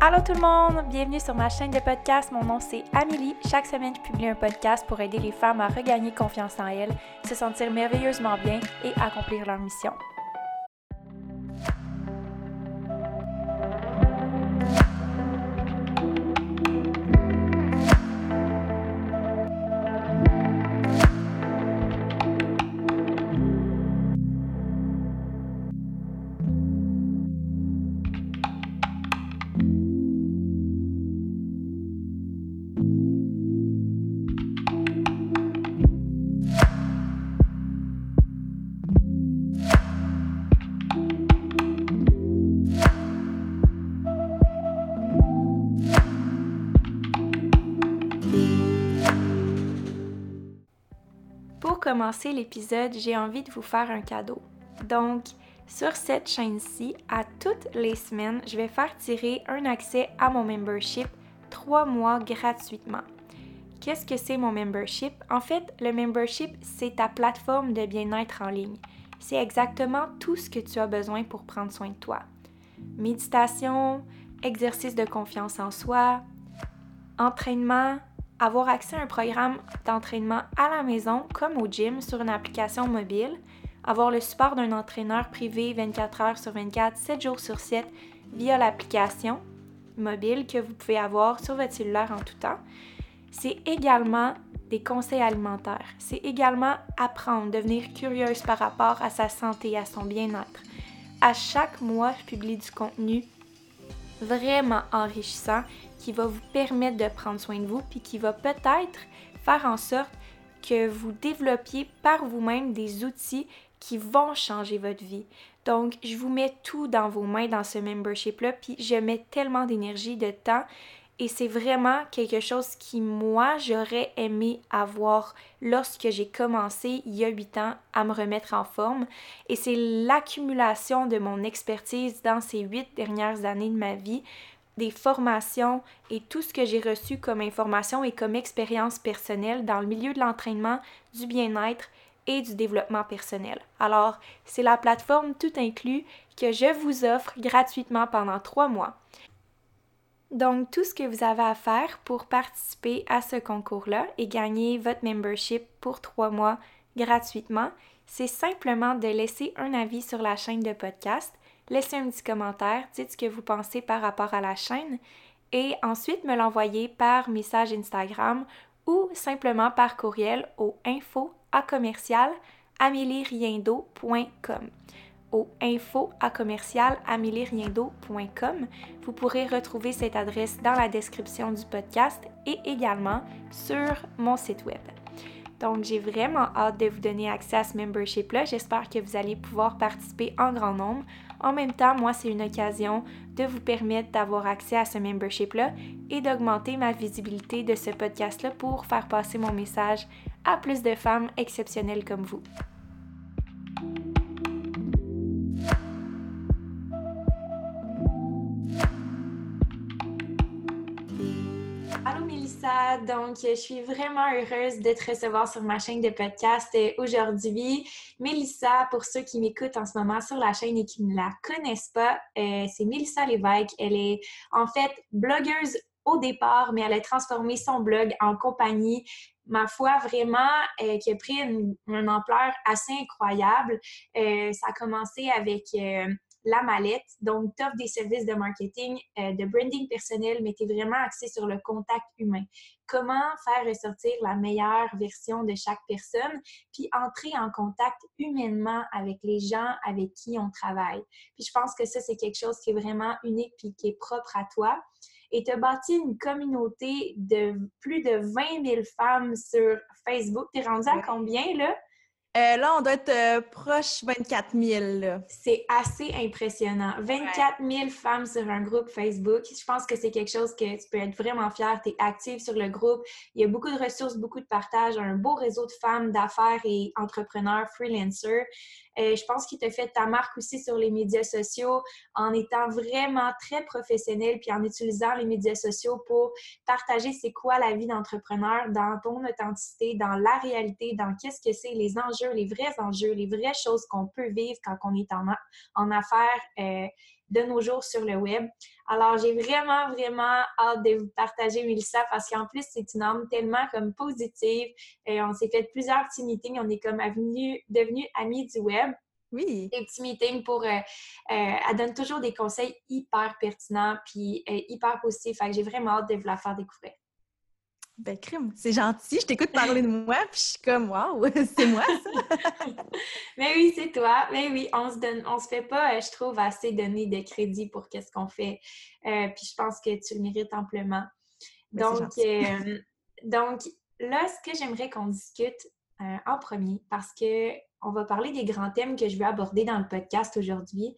Allô tout le monde, bienvenue sur ma chaîne de podcast. Mon nom c'est Amélie. Chaque semaine, je publie un podcast pour aider les femmes à regagner confiance en elles, se sentir merveilleusement bien et accomplir leur mission. Commencer l'épisode, j'ai envie de vous faire un cadeau. Donc, sur cette chaîne-ci, à toutes les semaines, je vais faire tirer un accès à mon membership trois mois gratuitement. Qu'est-ce que c'est mon membership? En fait, le membership, c'est ta plateforme de bien-être en ligne. C'est exactement tout ce que tu as besoin pour prendre soin de toi. Méditation, exercice de confiance en soi, entraînement, avoir accès à un programme d'entraînement à la maison comme au gym sur une application mobile, avoir le support d'un entraîneur privé 24 heures sur 24, 7 jours sur 7 via l'application mobile que vous pouvez avoir sur votre cellulaire en tout temps. C'est également des conseils alimentaires. C'est également apprendre, devenir curieuse par rapport à sa santé à son bien-être. À chaque mois, je publie du contenu vraiment enrichissant qui va vous permettre de prendre soin de vous puis qui va peut-être faire en sorte que vous développiez par vous-même des outils qui vont changer votre vie. Donc, je vous mets tout dans vos mains dans ce membership-là, puis je mets tellement d'énergie, de temps, et c'est vraiment quelque chose qui, moi, j'aurais aimé avoir lorsque j'ai commencé il y a huit ans à me remettre en forme. Et c'est l'accumulation de mon expertise dans ces huit dernières années de ma vie, des formations et tout ce que j'ai reçu comme information et comme expérience personnelle dans le milieu de l'entraînement, du bien-être et du développement personnel. Alors, c'est la plateforme tout inclus que je vous offre gratuitement pendant trois mois. Donc, tout ce que vous avez à faire pour participer à ce concours-là et gagner votre membership pour trois mois gratuitement, c'est simplement de laisser un avis sur la chaîne de podcast, laisser un petit commentaire, dites ce que vous pensez par rapport à la chaîne et ensuite me l'envoyer par message Instagram ou simplement par courriel au info à commercial au info commercial Vous pourrez retrouver cette adresse dans la description du podcast et également sur mon site web. Donc, j'ai vraiment hâte de vous donner accès à ce membership-là. J'espère que vous allez pouvoir participer en grand nombre. En même temps, moi, c'est une occasion de vous permettre d'avoir accès à ce membership-là et d'augmenter ma visibilité de ce podcast-là pour faire passer mon message à plus de femmes exceptionnelles comme vous. Donc je suis vraiment heureuse de te recevoir sur ma chaîne de podcast euh, aujourd'hui. Mélissa, pour ceux qui m'écoutent en ce moment sur la chaîne et qui ne la connaissent pas, euh, c'est Mélissa Lévesque. Elle est en fait blogueuse au départ, mais elle a transformé son blog en compagnie ma foi, vraiment, euh, qui a pris une, ampleur assez incroyable. ça a commencé avec la mallette. Donc, tu offres des services de marketing, euh, de branding personnel, mais tu es vraiment axé sur le contact humain. Comment faire ressortir la meilleure version de chaque personne, puis entrer en contact humainement avec les gens avec qui on travaille? Puis je pense que ça, c'est quelque chose qui est vraiment unique puis qui est propre à toi. Et tu as bâti une communauté de plus de 20 000 femmes sur Facebook. Tu es rendu à combien, là? Euh, là, on doit être euh, proche 24 000. C'est assez impressionnant. 24 000 femmes sur un groupe Facebook. Je pense que c'est quelque chose que tu peux être vraiment fier. Tu es active sur le groupe. Il y a beaucoup de ressources, beaucoup de partage, un beau réseau de femmes d'affaires et entrepreneurs, freelancers. Euh, je pense qu'il te fait ta marque aussi sur les médias sociaux en étant vraiment très professionnel puis en utilisant les médias sociaux pour partager c'est quoi la vie d'entrepreneur dans ton authenticité, dans la réalité, dans qu'est-ce que c'est les enjeux, les vrais enjeux, les vraies choses qu'on peut vivre quand on est en, en affaires. Euh, de nos jours sur le web. Alors, j'ai vraiment, vraiment hâte de vous partager Mélissa parce qu'en plus, c'est une âme tellement comme positive. Et on s'est fait plusieurs petits meetings. On est comme devenus devenu amis du web. Oui. Des petits meetings pour. Euh, euh, elle donne toujours des conseils hyper pertinents puis euh, hyper positifs. Fait que j'ai vraiment hâte de vous la faire découvrir. Ben, crime, c'est gentil. Je t'écoute parler de moi, puis je suis comme, waouh, c'est moi, ça. Mais oui, c'est toi. Mais oui, on se donne, on se fait pas, je trouve, assez donner de crédit pour qu'est-ce qu'on fait. puis je pense que tu le mérites amplement. Ben, donc, donc, là, ce que j'aimerais qu'on discute en premier, parce que on va parler des grands thèmes que je veux aborder dans le podcast aujourd'hui.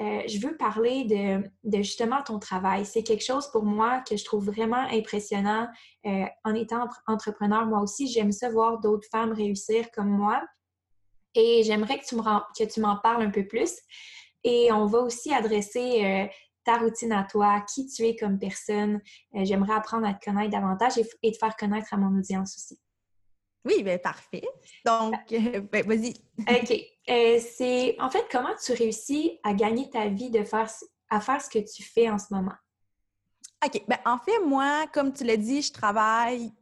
Euh, je veux parler de, justement ton travail. C'est quelque chose pour moi que je trouve vraiment impressionnant euh, en étant entrepreneur. Moi aussi, j'aime ça voir d'autres femmes réussir comme moi. Et j'aimerais que tu que tu m'en parles un peu plus. Et on va aussi adresser euh, ta routine à toi, qui tu es comme personne. j'aimerais apprendre à te connaître davantage et, et te faire connaître à mon audience aussi. Oui, bien parfait. Donc, euh, ben, vas-y. OK. Euh, c'est en fait comment tu réussis à gagner ta vie de faire à faire ce que tu fais en ce moment? OK. Ben, en fait, moi, comme tu l'as dit, je travaille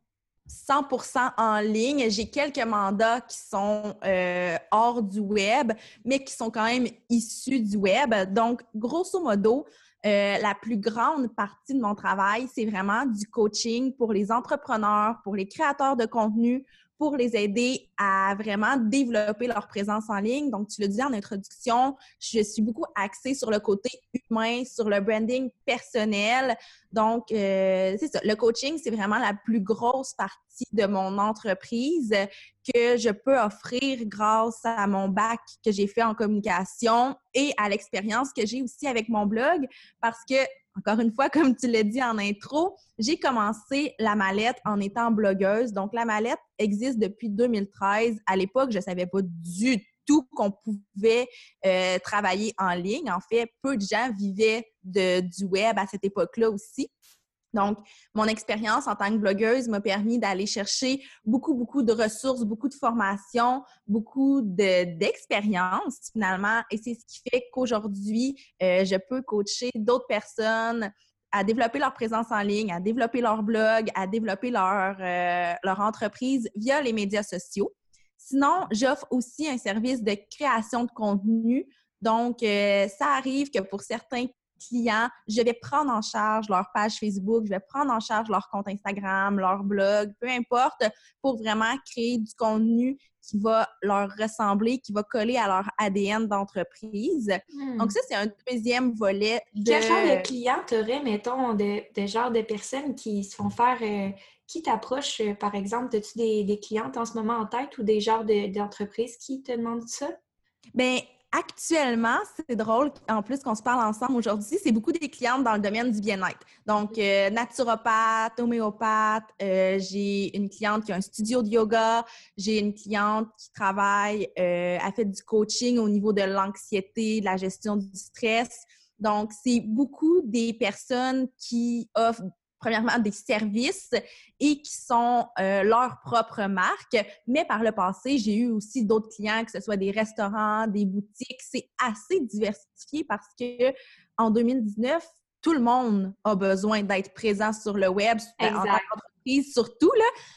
100% en ligne. J'ai quelques mandats qui sont euh, hors du web, mais qui sont quand même issus du web. Donc, grosso modo, la plus grande partie de mon travail, c'est vraiment du coaching pour les entrepreneurs, pour les créateurs de contenu, pour les aider à vraiment développer leur présence en ligne. Donc, tu le disais en introduction, je suis beaucoup axée sur le côté humain, sur le branding personnel. Donc, euh, c'est ça. Le coaching, c'est vraiment la plus grosse partie de mon entreprise que je peux offrir grâce à mon bac que j'ai fait en communication et à l'expérience que j'ai aussi avec mon blog parce que encore une fois, comme tu l'as dit en intro, j'ai commencé la mallette en étant blogueuse. Donc, la mallette existe depuis 2013. À l'époque, je ne savais pas du tout qu'on pouvait euh, travailler en ligne. En fait, peu de gens vivaient du web à cette époque-là aussi. Donc, mon expérience en tant que blogueuse m'a permis d'aller chercher beaucoup, beaucoup de ressources, beaucoup de formations, beaucoup d'expérience finalement. Et c'est ce qui fait qu'aujourd'hui, euh, je peux coacher d'autres personnes à développer leur présence en ligne, à développer leur blog, à développer leur, euh, entreprise via les médias sociaux. Sinon, j'offre aussi un service de création de contenu. Donc, euh, ça arrive que pour certains clients, je vais prendre en charge leur page Facebook, je vais prendre en charge leur compte Instagram, leur blog, peu importe, pour vraiment créer du contenu qui va leur ressembler, qui va coller à leur ADN d'entreprise. Hmm. Donc ça, c'est un deuxième volet de... Quel genre de clients tu aurais, mettons, de, de, genre de personnes qui se font faire... Euh, qui t'approche, euh, par exemple? As-tu des, des, clientes en ce moment en tête ou des genres d'entreprises qui te demandent ça? Bien, Actuellement, c'est drôle, en plus qu'on se parle ensemble aujourd'hui, c'est beaucoup des clientes dans le domaine du bien-être. Donc, euh, naturopathe, homéopathe, euh, j'ai une cliente qui a un studio de yoga, j'ai une cliente qui travaille, euh, a fait du coaching au niveau de l'anxiété, de la gestion du stress. Donc, c'est beaucoup des personnes qui offrent premièrement des services et qui sont euh, leur propre marque. Mais par le passé, j'ai eu aussi d'autres clients, que ce soit des restaurants, des boutiques. C'est assez diversifié parce que en 2019, tout le monde a besoin d'être présent sur le web, en tant qu'entreprise surtout.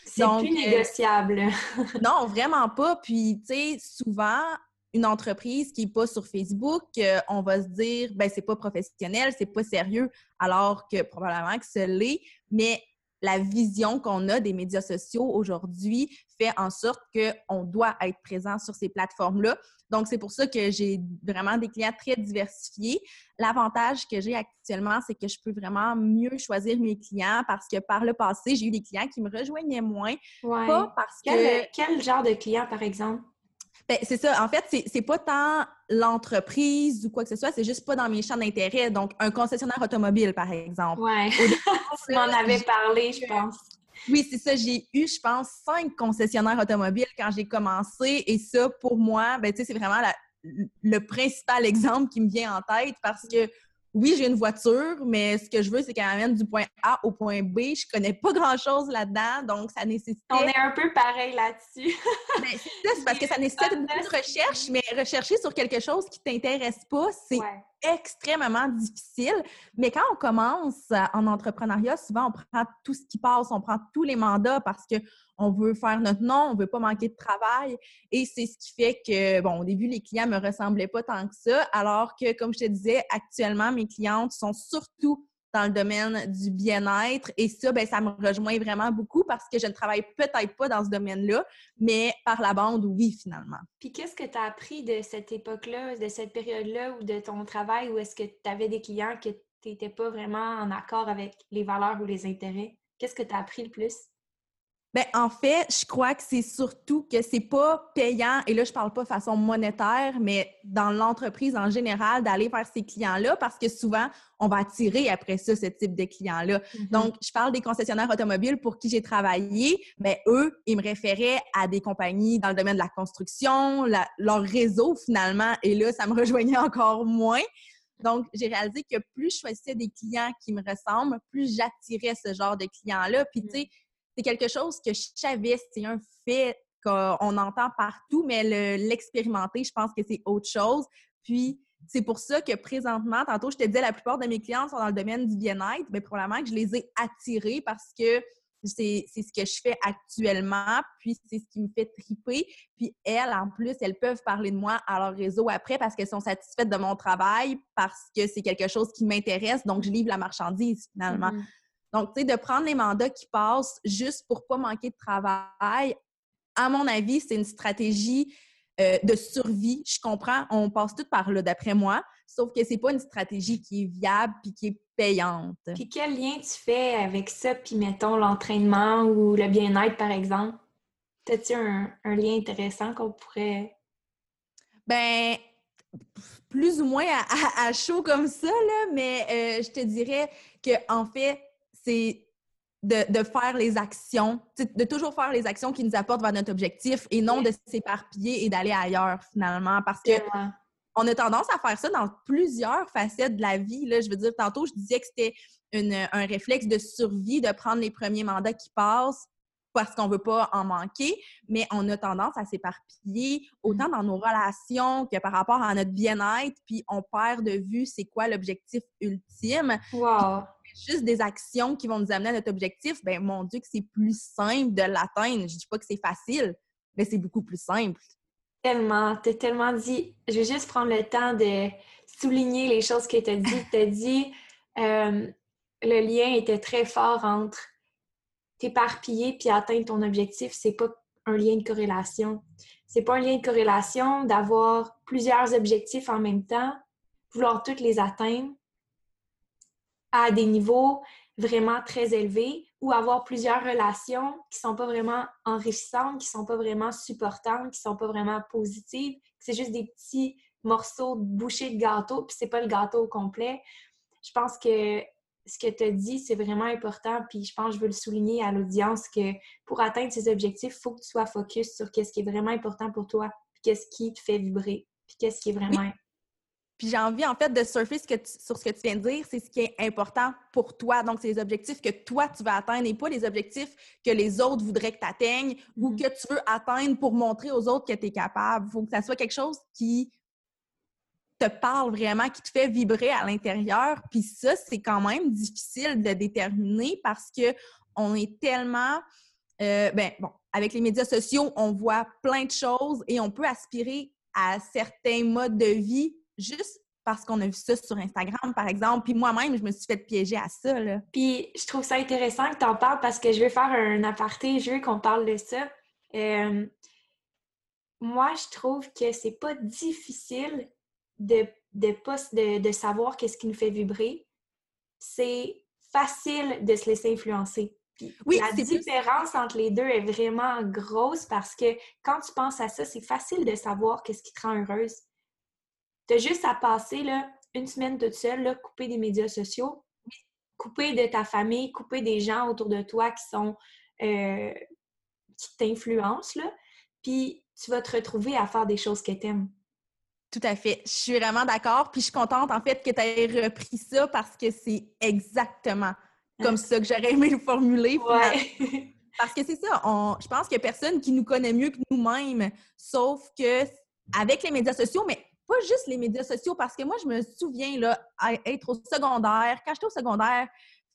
C'est plus euh, négociable. non, vraiment pas. Puis, tu sais, souvent, une entreprise qui n'est pas sur Facebook, euh, on va se dire, ben c'est pas professionnel, c'est pas sérieux, alors que probablement que ce l'est, mais la vision qu'on a des médias sociaux aujourd'hui fait en sorte qu'on doit être présent sur ces plateformes-là. Donc, c'est pour ça que j'ai vraiment des clients très diversifiés. L'avantage que j'ai actuellement, c'est que je peux vraiment mieux choisir mes clients parce que par le passé, j'ai eu des clients qui me rejoignaient moins. Pas parce que... Quel genre de client, par exemple? Ben, c'est ça. En fait, c'est pas tant l'entreprise ou quoi que ce soit, c'est juste pas dans mes champs d'intérêt. Donc, un concessionnaire automobile, par exemple. Oui. tu m'en avais parlé, je pense. Oui, c'est ça. J'ai eu, je pense, cinq concessionnaires automobiles quand j'ai commencé. Et ça, pour moi, ben, c'est vraiment le principal exemple qui me vient en tête parce que oui, j'ai une voiture, mais ce que je veux, c'est qu'elle m'amène du point A au point B. Je connais pas grand-chose là-dedans, donc ça nécessite... On est un peu pareil là-dessus. Ben, c'est parce que ça nécessite beaucoup de recherche, mais rechercher sur quelque chose qui t'intéresse pas, c'est extrêmement difficile. Mais quand on commence en entrepreneuriat, souvent, on prend tout ce qui passe, on prend tous les mandats parce que on veut faire notre nom, on veut pas manquer de travail. Et c'est ce qui fait que, bon, au début, les clients me ressemblaient pas tant que ça, alors que, comme je te disais, actuellement, mes clientes sont surtout dans le domaine du bien-être. Et ça, ben, ça me rejoint vraiment beaucoup parce que je ne travaille peut-être pas dans ce domaine-là, mais par la bande, oui, finalement. Puis qu'est-ce que tu as appris de cette époque-là, de cette période-là ou de ton travail où est-ce que tu avais des clients que tu n'étais pas vraiment en accord avec les valeurs ou les intérêts? Qu'est-ce que tu as appris le plus? Ben, en fait, je crois que c'est surtout que c'est pas payant, et là, je parle pas de façon monétaire, mais dans l'entreprise en général, d'aller vers ces clients-là parce que souvent, on va attirer après ça ce type de clients-là. Mm-hmm. Donc, je parle des concessionnaires automobiles pour qui j'ai travaillé, mais eux, ils me référaient à des compagnies dans le domaine de la construction, leur réseau finalement, et là, ça me rejoignait encore moins. Donc, j'ai réalisé que plus je choisissais des clients qui me ressemblent, plus j'attirais ce genre de clients-là. Puis, tu sais, c'est quelque chose que je savais, c'est un fait qu'on entend partout, mais l'expérimenter, je pense que c'est autre chose. Puis, c'est pour ça que présentement, tantôt, je te disais, la plupart de mes clients sont dans le domaine du bien-être, mais probablement que je les ai attirés parce que c'est ce que je fais actuellement, puis c'est ce qui me fait triper. Puis elles, en plus, elles peuvent parler de moi à leur réseau après parce qu'elles sont satisfaites de mon travail, parce que c'est quelque chose qui m'intéresse, donc je livre la marchandise finalement. Mm-hmm. Donc, tu sais, de prendre les mandats qui passent juste pour pas manquer de travail, à mon avis, c'est une stratégie euh, de survie. Je comprends, on passe tout par là, d'après moi, sauf que c'est pas une stratégie qui est viable puis qui est payante. Puis quel lien tu fais avec ça, puis mettons l'entraînement ou le bien-être, par exemple? T'as-tu un, un, lien intéressant qu'on pourrait... Ben, plus ou moins à, chaud comme ça, là, mais euh, je te dirais que en fait, c'est de, faire les actions, de toujours faire les actions qui nous apportent vers notre objectif et non de s'éparpiller et d'aller ailleurs finalement. Parce que on a tendance à faire ça dans plusieurs facettes de la vie. Là. Je veux dire, tantôt, je disais que c'était un réflexe de survie de prendre les premiers mandats qui passent parce qu'on veut pas en manquer, mais on a tendance à s'éparpiller autant dans nos relations que par rapport à notre bien-être, puis on perd de vue c'est quoi l'objectif ultime. Wow. Juste des actions qui vont nous amener à notre objectif, ben mon Dieu que c'est plus simple de l'atteindre. Je dis pas que c'est facile, mais c'est beaucoup plus simple. Tellement, t'as tellement dit. Je vais juste prendre le temps de souligner les choses que t'as dit. T'as dit euh, le lien était très fort entre t'éparpiller puis atteindre ton objectif, c'est pas un lien de corrélation. C'est pas un lien de corrélation d'avoir plusieurs objectifs en même temps, vouloir toutes les atteindre à des niveaux vraiment très élevés ou avoir plusieurs relations qui sont pas vraiment enrichissantes, qui sont pas vraiment supportantes, qui sont pas vraiment positives, c'est juste des petits morceaux de bouchées de gâteau, puis c'est pas le gâteau au complet. Je pense que ce que tu as dit, c'est vraiment important. Puis je pense que je veux le souligner à l'audience que pour atteindre ces objectifs, il faut que tu sois focus sur ce qui est vraiment important pour toi, qu'est-ce qui te fait vibrer, puis qu'est-ce qui est vraiment. Puis j'ai envie, en fait, de surfer sur ce que tu viens de dire, c'est ce qui est important pour toi. Donc, c'est les objectifs que toi, tu veux atteindre et pas les objectifs que les autres voudraient que tu atteignes ou mm-hmm. que tu veux atteindre pour montrer aux autres que tu es capable. Il faut que ça soit quelque chose qui te parle vraiment, qui te fait vibrer à l'intérieur. Puis ça, c'est quand même difficile de déterminer parce que on est tellement, euh, ben bon, avec les médias sociaux, on voit plein de choses et on peut aspirer à certains modes de vie juste parce qu'on a vu ça sur Instagram, par exemple. Puis moi-même, je me suis fait piéger à ça. Là. Puis je trouve ça intéressant que tu en parles parce que je vais faire un aparté, je veux qu'on parle de ça. Euh, moi, je trouve que c'est pas difficile de, de, de, savoir qu'est-ce qui nous fait vibrer, c'est facile de se laisser influencer. oui, la différence entre les deux est vraiment grosse parce que quand tu penses à ça, c'est facile de savoir qu'est-ce qui te rend heureuse. Tu as juste à passer là, une semaine toute seule, là, couper des médias sociaux, couper de ta famille, couper des gens autour de toi qui sont euh, qui t'influencent, puis tu vas te retrouver à faire des choses que tu aimes. Tout à fait. Je suis vraiment d'accord. Puis je suis contente, en fait, que tu aies repris ça parce que c'est exactement comme ça que j'aurais aimé le formuler. Parce que c'est ça. je pense qu'il n'y a personne qui nous connaît mieux que nous-mêmes, sauf que avec les médias sociaux, mais pas juste les médias sociaux, parce que moi, je me souviens, là, être au secondaire, quand j'étais au secondaire,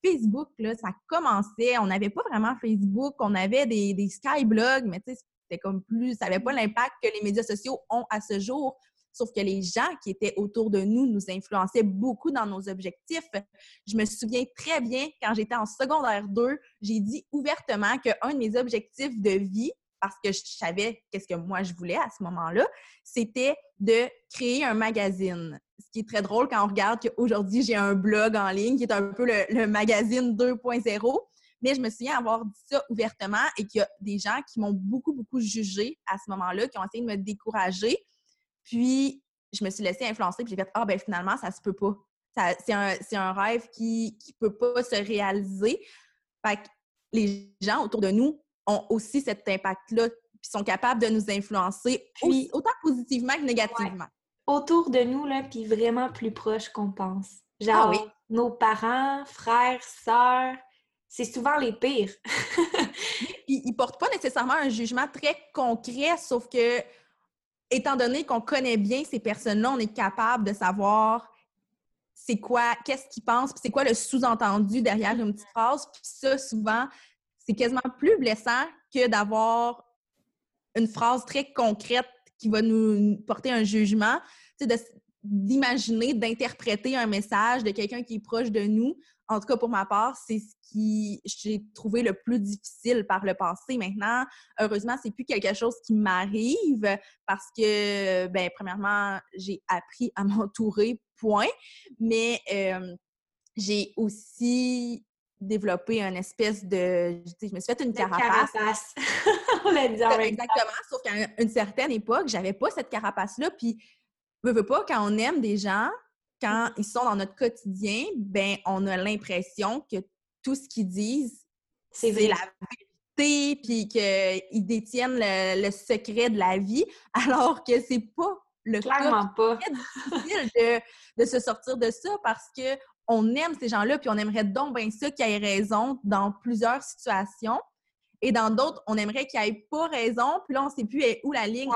Facebook, là, ça commençait. On n'avait pas vraiment Facebook, on avait des, des skyblogs, mais tu sais, c'était comme plus, ça n'avait pas l'impact que les médias sociaux ont à ce jour. Sauf que les gens qui étaient autour de nous nous influençaient beaucoup dans nos objectifs. Je me souviens très bien, quand j'étais en secondaire 2, j'ai dit ouvertement qu'un de mes objectifs de vie, parce que je savais qu'est-ce que moi je voulais à ce moment-là, c'était de créer un magazine. Ce qui est très drôle quand on regarde qu'aujourd'hui, j'ai un blog en ligne qui est un peu le, magazine 2.0. Mais je me souviens avoir dit ça ouvertement et qu'il y a des gens qui m'ont beaucoup, beaucoup jugé à ce moment-là, qui ont essayé de me décourager. Puis, je me suis laissée influencer, puis j'ai fait Ah, ben finalement, ça se peut pas. C'est un, un, rêve qui ne peut pas se réaliser. Fait que les gens autour de nous ont aussi cet impact-là, puis sont capables de nous influencer autant positivement que négativement. Autour de nous, là, puis vraiment plus proche qu'on pense. Genre, ah nos parents, frères, sœurs, c'est souvent les pires. ils, ne portent pas nécessairement un jugement très concret, sauf que, étant donné qu'on connaît bien ces personnes-là, on est capable de savoir c'est quoi, qu'est-ce qu'ils pensent, c'est quoi le sous-entendu derrière une petite phrase. Puis ça, souvent, c'est quasiment plus blessant que d'avoir une phrase très concrète qui va nous porter un jugement, d'imaginer, d'interpréter un message de quelqu'un qui est proche de nous. En tout cas, pour ma part, c'est ce qui j'ai trouvé le plus difficile par le passé. Maintenant, heureusement, c'est plus quelque chose qui m'arrive parce que, ben, premièrement, j'ai appris à m'entourer, point. Mais euh, j'ai aussi développer une espèce de. Je me suis fait une carapace. carapace. On l'a dit Exactement. Sauf qu'à une certaine époque, j'avais pas cette carapace-là. Puis, ne veux pas, quand on aime des gens, quand ils sont dans notre quotidien, ben on a l'impression que tout ce qu'ils disent, c'est la vérité, puis qu'ils détiennent le, secret de la vie, alors que c'est pas le Clairement pas. C'est difficile de, de, se sortir de ça parce que on aime ces gens-là, puis on aimerait donc bien ça qu'ils aient raison dans plusieurs situations. Et dans d'autres, on aimerait qu'ils n'aient pas raison, puis là, on ne sait plus où la ligne,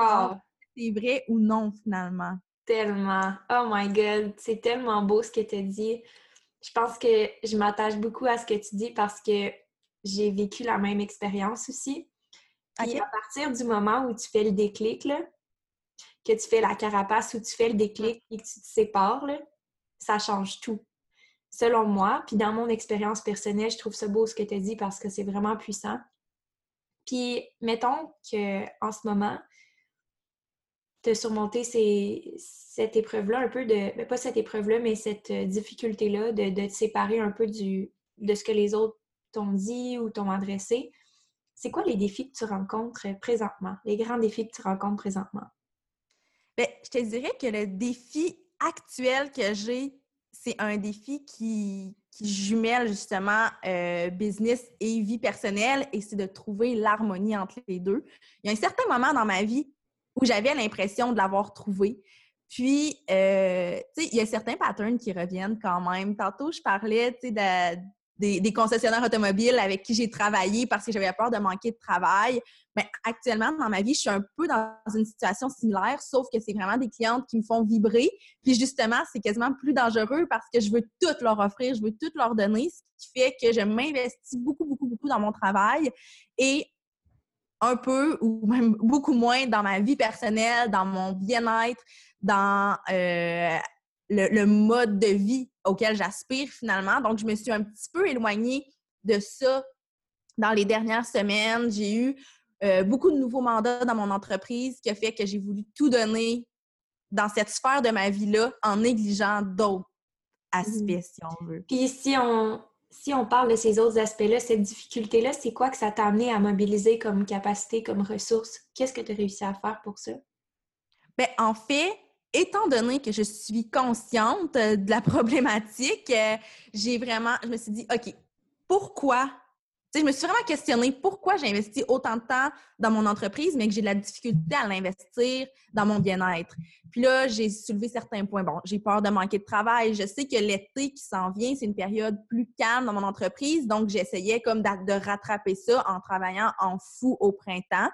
c'est vrai ou non, finalement. Tellement. Oh my God, c'est tellement beau ce que tu as dit. Je pense que je m'attache beaucoup à ce que tu dis parce que j'ai vécu la même expérience aussi. Et à partir du moment où tu fais le déclic, là, que tu fais la carapace, où tu fais le déclic et que tu te sépares, ça change tout selon moi, puis dans mon expérience personnelle, je trouve ça beau ce que tu as dit parce que c'est vraiment puissant. Puis, mettons qu'en ce moment, tu as surmonté cette épreuve-là, un peu de. Mais ben, pas cette épreuve-là, mais cette euh, difficulté-là de, de, te séparer un peu du, de ce que les autres t'ont dit ou t'ont adressé. C'est quoi les défis que tu rencontres présentement, les grands défis que tu rencontres présentement? Bien, je te dirais que le défi actuel que j'ai, c'est un défi qui, jumelle justement euh, business et vie personnelle et c'est de trouver l'harmonie entre les deux. Il y a un certain moment dans ma vie où j'avais l'impression de l'avoir trouvé. Puis, euh, tu sais, il y a certains patterns qui reviennent quand même. Tantôt, je parlais, tu sais, de, des, concessionnaires automobiles avec qui j'ai travaillé parce que j'avais peur de manquer de travail. Mais actuellement, dans ma vie, je suis un peu dans une situation similaire, sauf que c'est vraiment des clientes qui me font vibrer. Puis justement, c'est quasiment plus dangereux parce que je veux tout leur offrir, je veux tout leur donner, ce qui fait que je m'investis beaucoup, beaucoup, beaucoup dans mon travail et un peu ou même beaucoup moins dans ma vie personnelle, dans mon bien-être, dans euh, le, mode de vie auquel j'aspire finalement. Donc, je me suis un petit peu éloignée de ça dans les dernières semaines. J'ai eu euh, beaucoup de nouveaux mandats dans mon entreprise qui a fait que j'ai voulu tout donner dans cette sphère de ma vie-là en négligeant d'autres aspects, mmh. si on veut. Puis si on, si on parle de ces autres aspects-là, cette difficulté-là, c'est quoi que ça t'a amené à mobiliser comme capacité, comme ressource? Qu'est-ce que tu as réussi à faire pour ça? Bien, en fait, étant donné que je suis consciente euh, de la problématique, euh, j'ai vraiment, je me suis dit, OK, pourquoi? je me suis vraiment questionnée pourquoi j'ai investi autant de temps dans mon entreprise, mais que j'ai de la difficulté à l'investir dans mon bien-être? Puis là, j'ai soulevé certains points. Bon, j'ai peur de manquer de travail. Je sais que l'été qui s'en vient, c'est une période plus calme dans mon entreprise, donc j'essayais comme de rattraper ça en travaillant en fou au printemps.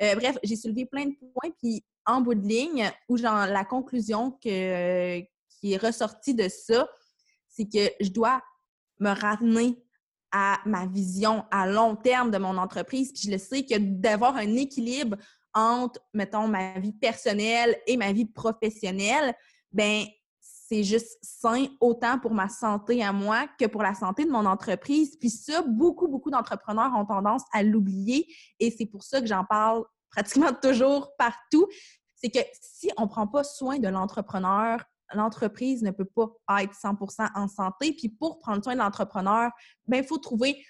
Euh, bref, j'ai soulevé plein de points, puis en bout de ligne, ou genre la conclusion que, qui est ressortie de ça, c'est que je dois me ramener à ma vision à long terme de mon entreprise. Puis je le sais que d'avoir un équilibre entre, mettons, ma vie personnelle et ma vie professionnelle, ben c'est juste sain autant pour ma santé à moi que pour la santé de mon entreprise. Puis ça, beaucoup, beaucoup d'entrepreneurs ont tendance à l'oublier et c'est pour ça que j'en parle pratiquement toujours partout. C'est que si on ne prend pas soin de l'entrepreneur, l'entreprise ne peut pas être 100 en santé. Puis pour prendre soin de l'entrepreneur, ben il faut trouver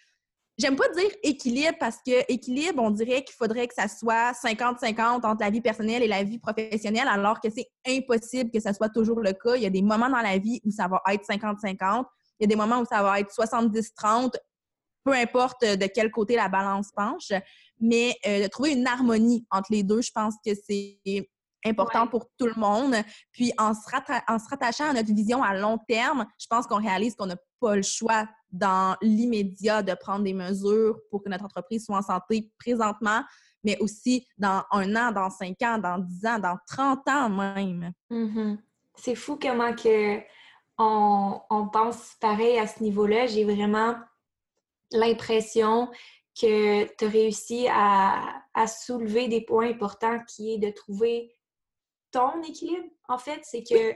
J'aime pas dire équilibre parce que équilibre, on dirait qu'il faudrait que ça soit 50-50 entre la vie personnelle et la vie professionnelle, alors que c'est impossible que ça soit toujours le cas. Il y a des moments dans la vie où ça va être 50-50, il y a des moments où ça va être 70-30, peu importe de quel côté la balance penche, mais euh, de trouver une harmonie entre les deux, je pense que c'est important pour tout le monde. Puis en se, en se rattachant à notre vision à long terme, je pense qu'on réalise qu'on n'a pas le choix dans l'immédiat de prendre des mesures pour que notre entreprise soit en santé présentement, mais aussi dans un an, dans cinq ans, dans dix ans, dans trente ans même. Mm-hmm. C'est fou comment que on, on, pense pareil à ce niveau-là. J'ai vraiment l'impression que tu as réussi à, à, soulever des points importants qui est de trouver ton équilibre. En fait, c'est que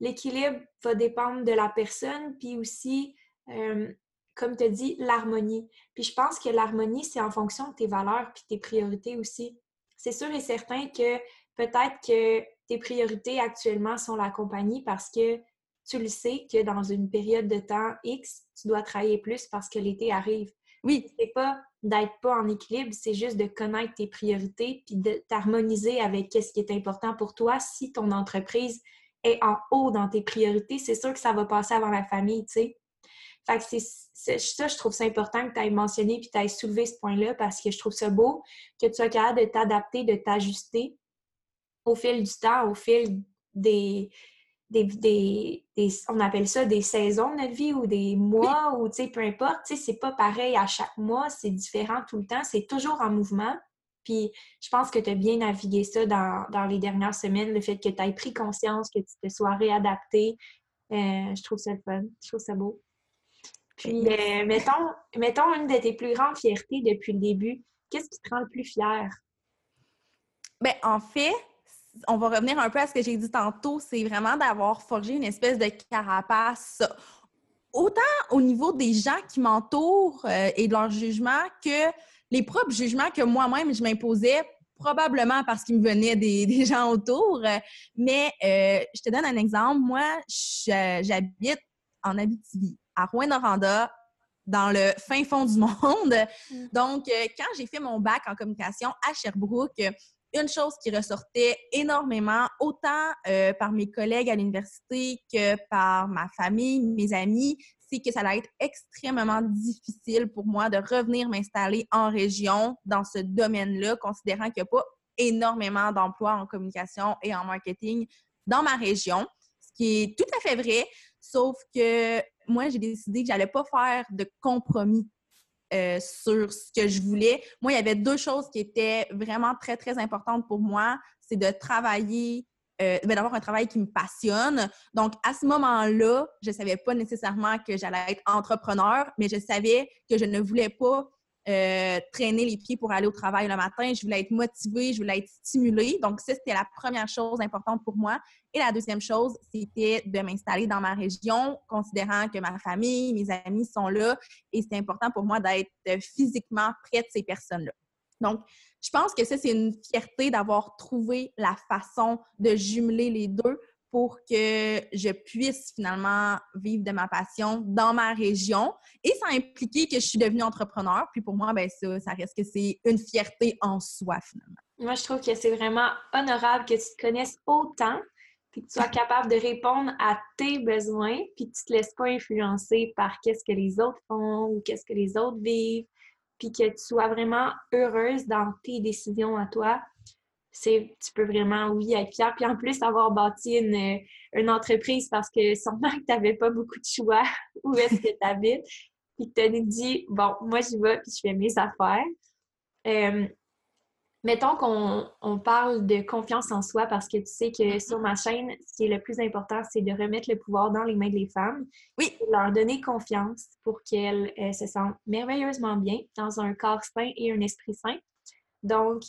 l'équilibre va dépendre de la personne, puis aussi, euh, comme tu as dit, l'harmonie. Puis je pense que l'harmonie, c'est en fonction de tes valeurs puis tes priorités aussi. C'est sûr et certain que peut-être que tes priorités actuellement sont la compagnie parce que tu le sais que dans une période de temps X, tu dois travailler plus parce que l'été arrive. Oui. C'est pas d'être pas en équilibre, c'est juste de connaître tes priorités puis de t'harmoniser avec ce qui est important pour toi. Si ton entreprise est en haut dans tes priorités, c'est sûr que ça va passer avant la famille, tu sais. Fait que c'est ça, je trouve ça important que tu aies mentionné puis tu aies soulevé ce point-là parce que je trouve ça beau que tu sois capable de t'adapter, de t'ajuster au fil du temps, au fil des, des, on appelle ça des saisons de notre vie ou des mois ou tu sais, peu importe, tu sais, c'est pas pareil à chaque mois, c'est différent tout le temps, c'est toujours en mouvement. Puis je pense que tu as bien navigué ça dans, les dernières semaines, le fait que tu aies pris conscience, que tu te sois réadapté. Euh, je trouve ça le fun, je trouve ça beau. Puis, euh, mettons, mettons une de tes plus grandes fiertés depuis le début. Qu'est-ce qui te rend le plus fier? Bien, en fait, on va revenir un peu à ce que j'ai dit tantôt, c'est vraiment d'avoir forgé une espèce de carapace, autant au niveau des gens qui m'entourent euh, et de leur jugement que les propres jugements que moi-même je m'imposais, probablement parce qu'il me venait des, gens autour. Mais euh, je te donne un exemple. Moi, j'habite en Abitibi, à Rouen-Noranda, dans le fin fond du monde. Mm. Donc, euh, quand j'ai fait mon bac en communication à Sherbrooke, une chose qui ressortait énormément, autant euh, par mes collègues à l'université que par ma famille, mes amis, c'est que ça allait être extrêmement difficile pour moi de revenir m'installer en région dans ce domaine-là, considérant qu'il n'y a pas énormément d'emplois en communication et en marketing dans ma région, ce qui est tout à fait vrai, sauf que moi, j'ai décidé que j'allais pas faire de compromis euh, sur ce que je voulais. Moi, il y avait deux choses qui étaient vraiment très, très importantes pour moi. C'est de travailler, euh, ben, d'avoir un travail qui me passionne. Donc, à ce moment-là, je ne savais pas nécessairement que j'allais être entrepreneur, mais je savais que je ne voulais pas euh, traîner les pieds pour aller au travail le matin. Je voulais être motivée, je voulais être stimulée. Donc, ça, c'était la première chose importante pour moi. Et la deuxième chose, c'était de m'installer dans ma région, considérant que ma famille, mes amis sont là. Et c'est important pour moi d'être physiquement près de ces personnes-là. Donc, je pense que ça, c'est une fierté d'avoir trouvé la façon de jumeler les deux pour que je puisse finalement vivre de ma passion dans ma région. Et ça a que je suis devenue entrepreneur. Puis pour moi, ben ça, ça reste que c'est une fierté en soi finalement. Moi, je trouve que c'est vraiment honorable que tu te connaisses autant puis que tu sois capable de répondre à tes besoins, puis que tu te laisses pas influencer par qu'est-ce que les autres font ou qu'est-ce que les autres vivent, puis que tu sois vraiment heureuse dans tes décisions à toi tu peux vraiment, oui, être fier. Puis en plus, avoir bâti une, une entreprise parce que sûrement que tu n'avais pas beaucoup de choix où est-ce que tu habites. Puis que tu dit, bon, moi, j'y vais, puis je fais mes affaires. Euh, mettons qu'on on parle de confiance en soi parce que tu sais que Mm-hmm. sur ma chaîne, ce qui est le plus important, c'est de remettre le pouvoir dans les mains des femmes. Oui. Et leur donner confiance pour qu'elles euh, se sentent merveilleusement bien dans un corps sain et un esprit sain. Donc,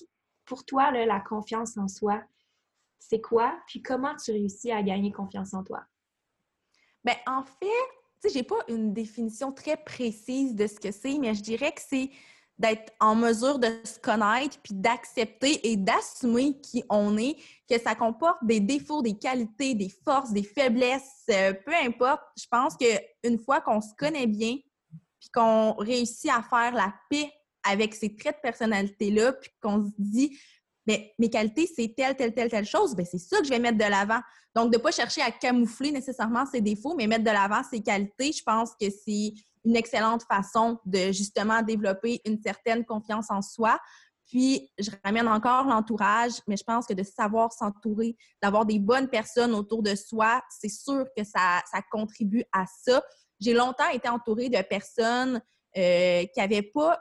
pour toi, la confiance en soi, c'est quoi? Puis comment tu réussis à gagner confiance en toi? Ben, en fait, sais, j'ai pas une définition très précise de ce que c'est, mais je dirais que c'est d'être en mesure de se connaître, puis d'accepter et d'assumer qui on est, que ça comporte des défauts, des qualités, des forces, des faiblesses, euh, peu importe. Je pense qu'une fois qu'on se connaît bien, puis qu'on réussit à faire la paix avec ces traits de personnalité-là, puis qu'on se dit, mais mes qualités, c'est telle, telle, telle, telle chose, bien, c'est ça que je vais mettre de l'avant. Donc, de ne pas chercher à camoufler nécessairement ses défauts, mais mettre de l'avant ses qualités, je pense que c'est une excellente façon de justement développer une certaine confiance en soi. Puis, je ramène encore l'entourage, mais je pense que de savoir s'entourer, d'avoir des bonnes personnes autour de soi, c'est sûr que ça, ça contribue à ça. J'ai longtemps été entourée de personnes euh, qui n'avaient pas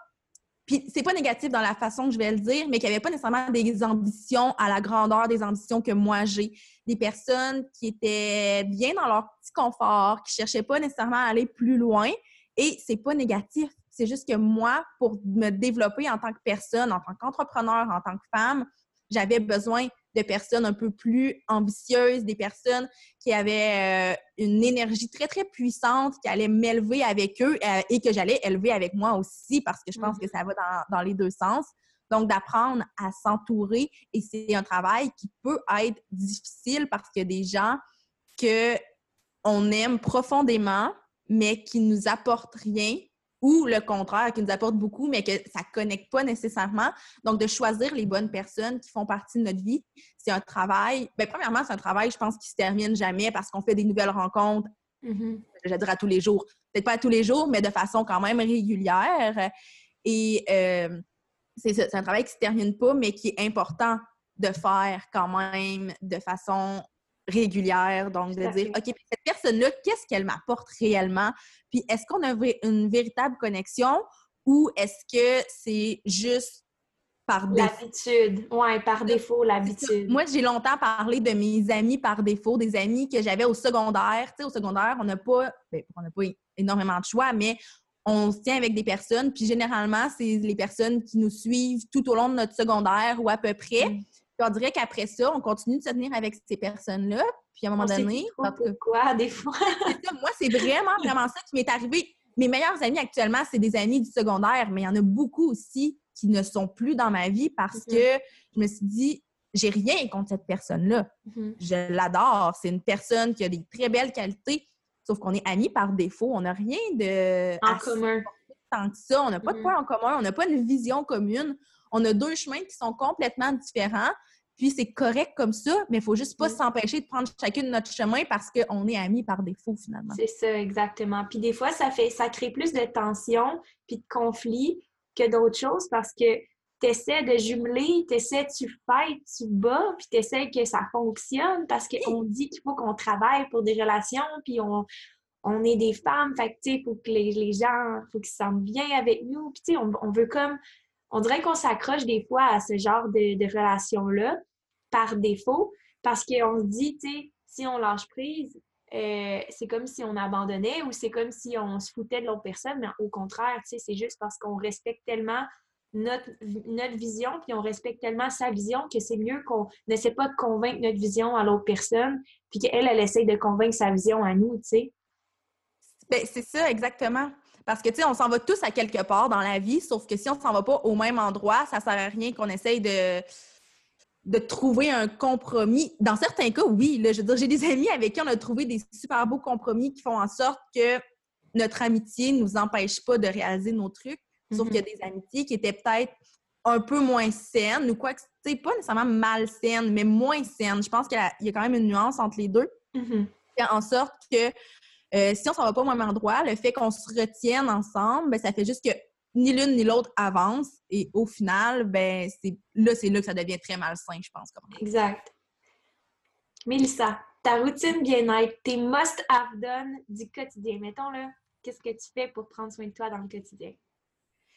puis c'est pas négatif dans la façon que je vais le dire, mais qui n'avaient pas nécessairement des ambitions à la grandeur des ambitions que moi j'ai. Des personnes qui étaient bien dans leur petit confort, qui cherchaient pas nécessairement à aller plus loin. Et c'est pas négatif. C'est juste que moi, pour me développer en tant que personne, en tant qu'entrepreneur, en tant que femme, j'avais besoin de personnes un peu plus ambitieuses, des personnes qui avaient euh, une énergie très, très puissante, qui allaient m'élever avec eux euh, et que j'allais élever avec moi aussi parce que je pense que ça va dans, dans les deux sens. Donc, d'apprendre à s'entourer et c'est un travail qui peut être difficile parce qu'il y a des gens que on aime profondément, mais qui nous apportent rien ou le contraire, qui nous apporte beaucoup, mais que ça ne connecte pas nécessairement. Donc, de choisir les bonnes personnes qui font partie de notre vie, c'est un travail. Bien, premièrement, c'est un travail, je pense, qui se termine jamais parce qu'on fait des nouvelles rencontres, Mhm. je vais dire à tous les jours. Peut-être pas à tous les jours, mais de façon quand même régulière. Et euh, c'est un travail qui se termine pas, mais qui est important de faire quand même de façon régulière. Donc, de dire. OK, cette personne-là, qu'est-ce qu'elle m'apporte réellement? Puis, est-ce qu'on a une véritable connexion ou est-ce que c'est juste par défaut? L'habitude. Ouais, par défaut, l'habitude. Moi, j'ai longtemps parlé de mes amis par défaut, des amis que j'avais au secondaire. Tu sais, au secondaire, on n'a pas, ben, on n'a pas énormément de choix, mais on se tient avec des personnes. Puis généralement, c'est les personnes qui nous suivent tout au long de notre secondaire ou à peu près. Mm. Puis on dirait qu'après ça, on continue de se tenir avec ces personnes-là. Puis à un moment On donné, pourquoi, des fois. ça. moi, c'est vraiment, vraiment ça qui m'est arrivé. Mes meilleurs amis actuellement, c'est des amis du secondaire, mais il y en a beaucoup aussi qui ne sont plus dans ma vie parce Mhm. que je me suis dit, j'ai rien contre cette personne-là. Mhm. Je l'adore. C'est une personne qui a des très belles qualités, sauf qu'on est amis par défaut. On n'a rien de En commun. tant que ça. On n'a pas de Mhm. point en commun. On n'a pas une vision commune. On a deux chemins qui sont complètement différents. Puis c'est correct comme ça, mais il faut juste pas Mhm. s'empêcher de prendre chacune notre chemin parce qu'on est amis par défaut finalement. C'est ça, exactement. Puis des fois, ça fait ça crée plus de tension puis de conflit que d'autres choses parce que tu essaies de jumeler, tu essaies, tu fights, tu bats, puis tu essaies que ça fonctionne parce qu'on dit qu'il faut qu'on travaille pour des relations, puis on, on est des femmes, fait que tu sais, il faut que les, les gens, faut qu'ils se sentent bien avec nous, puis tu sais, on, on veut comme, on dirait qu'on s'accroche des fois à ce genre de, relations-là par défaut parce qu'on se dit, tu sais, si on lâche prise, euh, c'est comme si on abandonnait ou c'est comme si on se foutait de l'autre personne, mais au contraire, tu sais, c'est juste parce qu'on respecte tellement notre, vision, puis on respecte tellement sa vision que c'est mieux qu'on n'essaie pas de convaincre notre vision à l'autre personne, puis qu'elle, elle essaye de convaincre sa vision à nous, tu sais. Ben, c'est ça, exactement. Parce que, tu sais, on s'en va tous à quelque part dans la vie, sauf que si on s'en va pas au même endroit, ça sert à rien qu'on essaye de, de trouver un compromis. Dans certains cas, oui. Là, je veux dire, j'ai des amis avec qui on a trouvé des super beaux compromis qui font en sorte que notre amitié ne nous empêche pas de réaliser nos trucs. Sauf Mhm. qu'il y a des amitiés qui étaient peut-être un peu moins saines ou quoi que, tu sais, pas nécessairement malsaines, mais moins saines. Je pense qu'il y a- il y a quand même une nuance entre les deux Mhm. fait en sorte que euh, si on s'en va pas au même endroit, le fait qu'on se retienne ensemble, ben, ça fait juste que ni l'une ni l'autre avance. Et au final, ben, c'est là, c'est là que ça devient très malsain, je pense. Exact. Mélissa, ta routine bien-être, tes must-have done du quotidien, mettons là, qu'est-ce que tu fais pour prendre soin de toi dans le quotidien?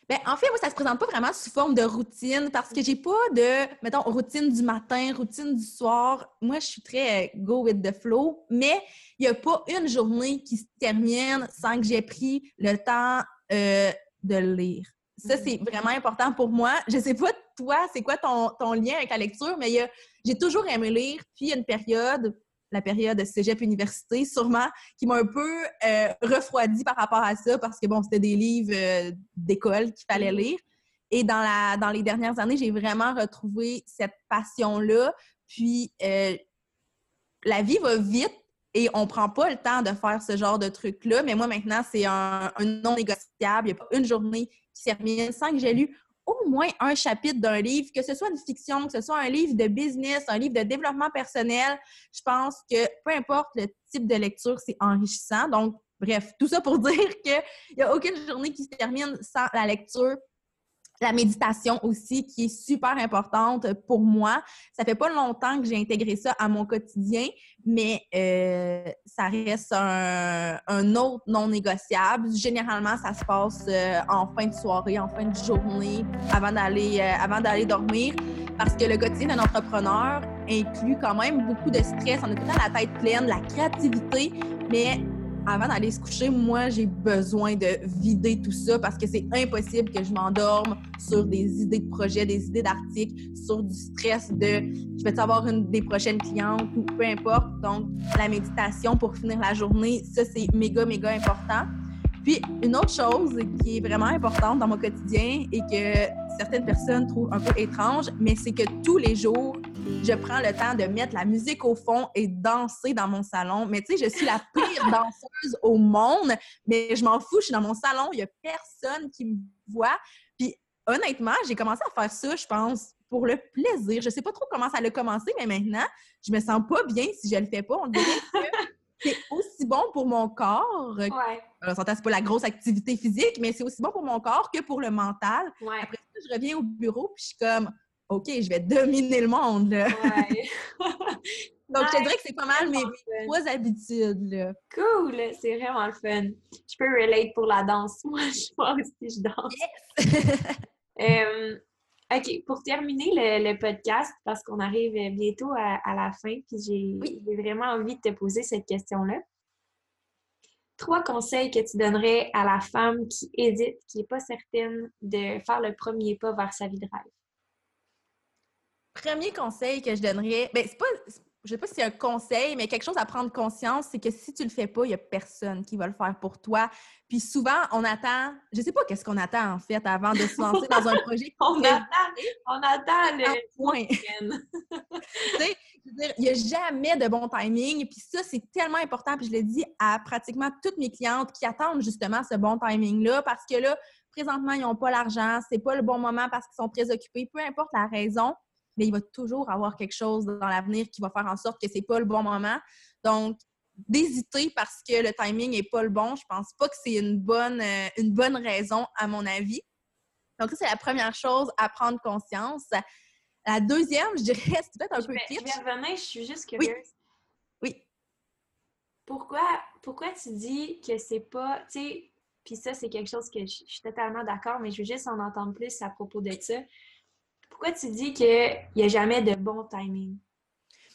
Ben, en fait, moi, ça se présente pas vraiment sous forme de routine parce que j'ai pas de, mettons, routine du matin, routine du soir. Moi, je suis très euh, go with the flow, mais il n'y a pas une journée qui se termine sans que j'ai pris le temps euh, de lire. Ça, c'est mm-hmm. vraiment important pour moi. Je sais pas, toi, c'est quoi ton, ton, lien avec la lecture, mais j'ai toujours aimé lire. Puis, il y a une période, la période cégep-université, sûrement, qui m'a un peu euh, refroidi par rapport à ça parce que, bon, c'était des livres euh, d'école qu'il fallait mm-hmm. lire. Et dans, la, dans les dernières années, j'ai vraiment retrouvé cette passion-là. Puis, euh, la vie va vite et on prend pas le temps de faire ce genre de truc-là. Mais moi, maintenant, c'est un, un, non négociable. Il n'y a pas une journée qui termine sans que j'ai lu au moins un chapitre d'un livre, que ce soit une fiction, que ce soit un livre de business, un livre de développement personnel. Je pense que peu importe le type de lecture, c'est enrichissant. Donc, bref, tout ça pour dire qu'il n'y a aucune journée qui se termine sans la lecture la méditation aussi, qui est super importante pour moi. Ça fait pas longtemps que j'ai intégré ça à mon quotidien, mais euh, ça reste un, autre non négociable. Généralement, ça se passe euh, en fin de soirée, en fin de journée, avant d'aller euh, avant d'aller dormir, parce que le quotidien d'un entrepreneur inclut quand même beaucoup de stress. On a tout le temps la tête pleine, la créativité, mais avant d'aller se coucher, moi, j'ai besoin de vider tout ça parce que c'est impossible que je m'endorme sur des idées de projets, des idées d'articles, sur du stress de je vais avoir une des prochaines clientes ou peu importe. Donc, la méditation pour finir la journée, ça, c'est méga, méga important. Puis, une autre chose qui est vraiment importante dans mon quotidien et que certaines personnes trouvent un peu étrange, mais c'est que tous les jours, je prends le temps de mettre la musique au fond et danser dans mon salon. Mais tu sais, je suis la pire danseuse au monde, mais je m'en fous, je suis dans mon salon, il n'y a personne qui me voit. Puis honnêtement, j'ai commencé à faire ça, je pense, pour le plaisir. Je sais pas trop comment ça a commencé, mais maintenant, je me sens pas bien si je le fais pas. On dirait que c'est aussi bon pour mon corps. Ouais. Alors, c'est pas la grosse activité physique, mais c'est aussi bon pour mon corps que pour le mental. Après ça, je reviens au bureau puis je suis comme, OK, je vais dominer le monde. Là. Donc, je te dirais que c'est pas mal mes trois habitudes. Là. Cool! C'est vraiment le fun. Je peux relate pour la danse. Moi, je vois aussi, je danse. Yes. OK, pour terminer le, podcast, parce qu'on arrive bientôt à, la fin, puis j'ai vraiment envie de te poser cette question-là. Trois conseils que tu donnerais à la femme qui hésite, qui n'est pas certaine de faire le premier pas vers sa vie de rêve? Premier conseil que je donnerais, ben c'est pas, je sais pas si c'est un conseil, mais quelque chose à prendre conscience, c'est que si tu le fais pas, il y a personne qui va le faire pour toi. Puis souvent, on attend, je sais pas qu'est-ce qu'on attend en fait avant de se lancer dans un projet. on, attend, on attend le point. il n'y a jamais de bon timing. Puis ça, c'est tellement important. Puis je le dis à pratiquement toutes mes clientes qui attendent justement ce bon timing-là parce que là, présentement, ils n'ont pas l'argent, c'est pas le bon moment parce qu'ils sont très occupés, peu importe la raison mais il va toujours avoir quelque chose dans l'avenir qui va faire en sorte que c'est pas le bon moment. Donc, d'hésiter parce que le timing n'est pas le bon, je pense pas que c'est une bonne, euh, une bonne raison, à mon avis. Donc, ça, c'est la première chose à prendre conscience. La deuxième, je dirais, c'est peut-être un peu pire. Je vais revenir, je suis juste curieuse. Oui. oui. Pourquoi, pourquoi tu dis que c'est pas, tu sais, puis ça, c'est quelque chose que je, je suis totalement d'accord, mais je veux juste en entendre plus à propos de ça pourquoi tu dis qu'il n'y a jamais de bon timing?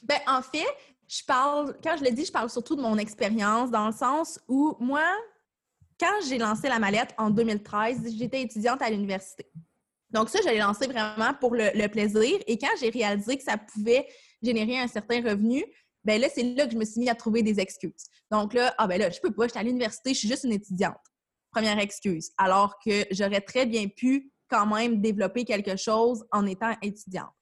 Ben, en fait, je parle, quand je le dis, je parle surtout de mon expérience, dans le sens où moi, quand j'ai lancé la mallette en 2013, j'étais étudiante à l'université. Donc ça, je l'ai lancé vraiment pour le, plaisir. Et quand j'ai réalisé que ça pouvait générer un certain revenu, ben là, c'est là que je me suis mis à trouver des excuses. Donc là, ah ben là, je peux pas, je suis à l'université, je suis juste une étudiante. Première excuse. Alors que j'aurais très bien pu quand même développer quelque chose en étant étudiante.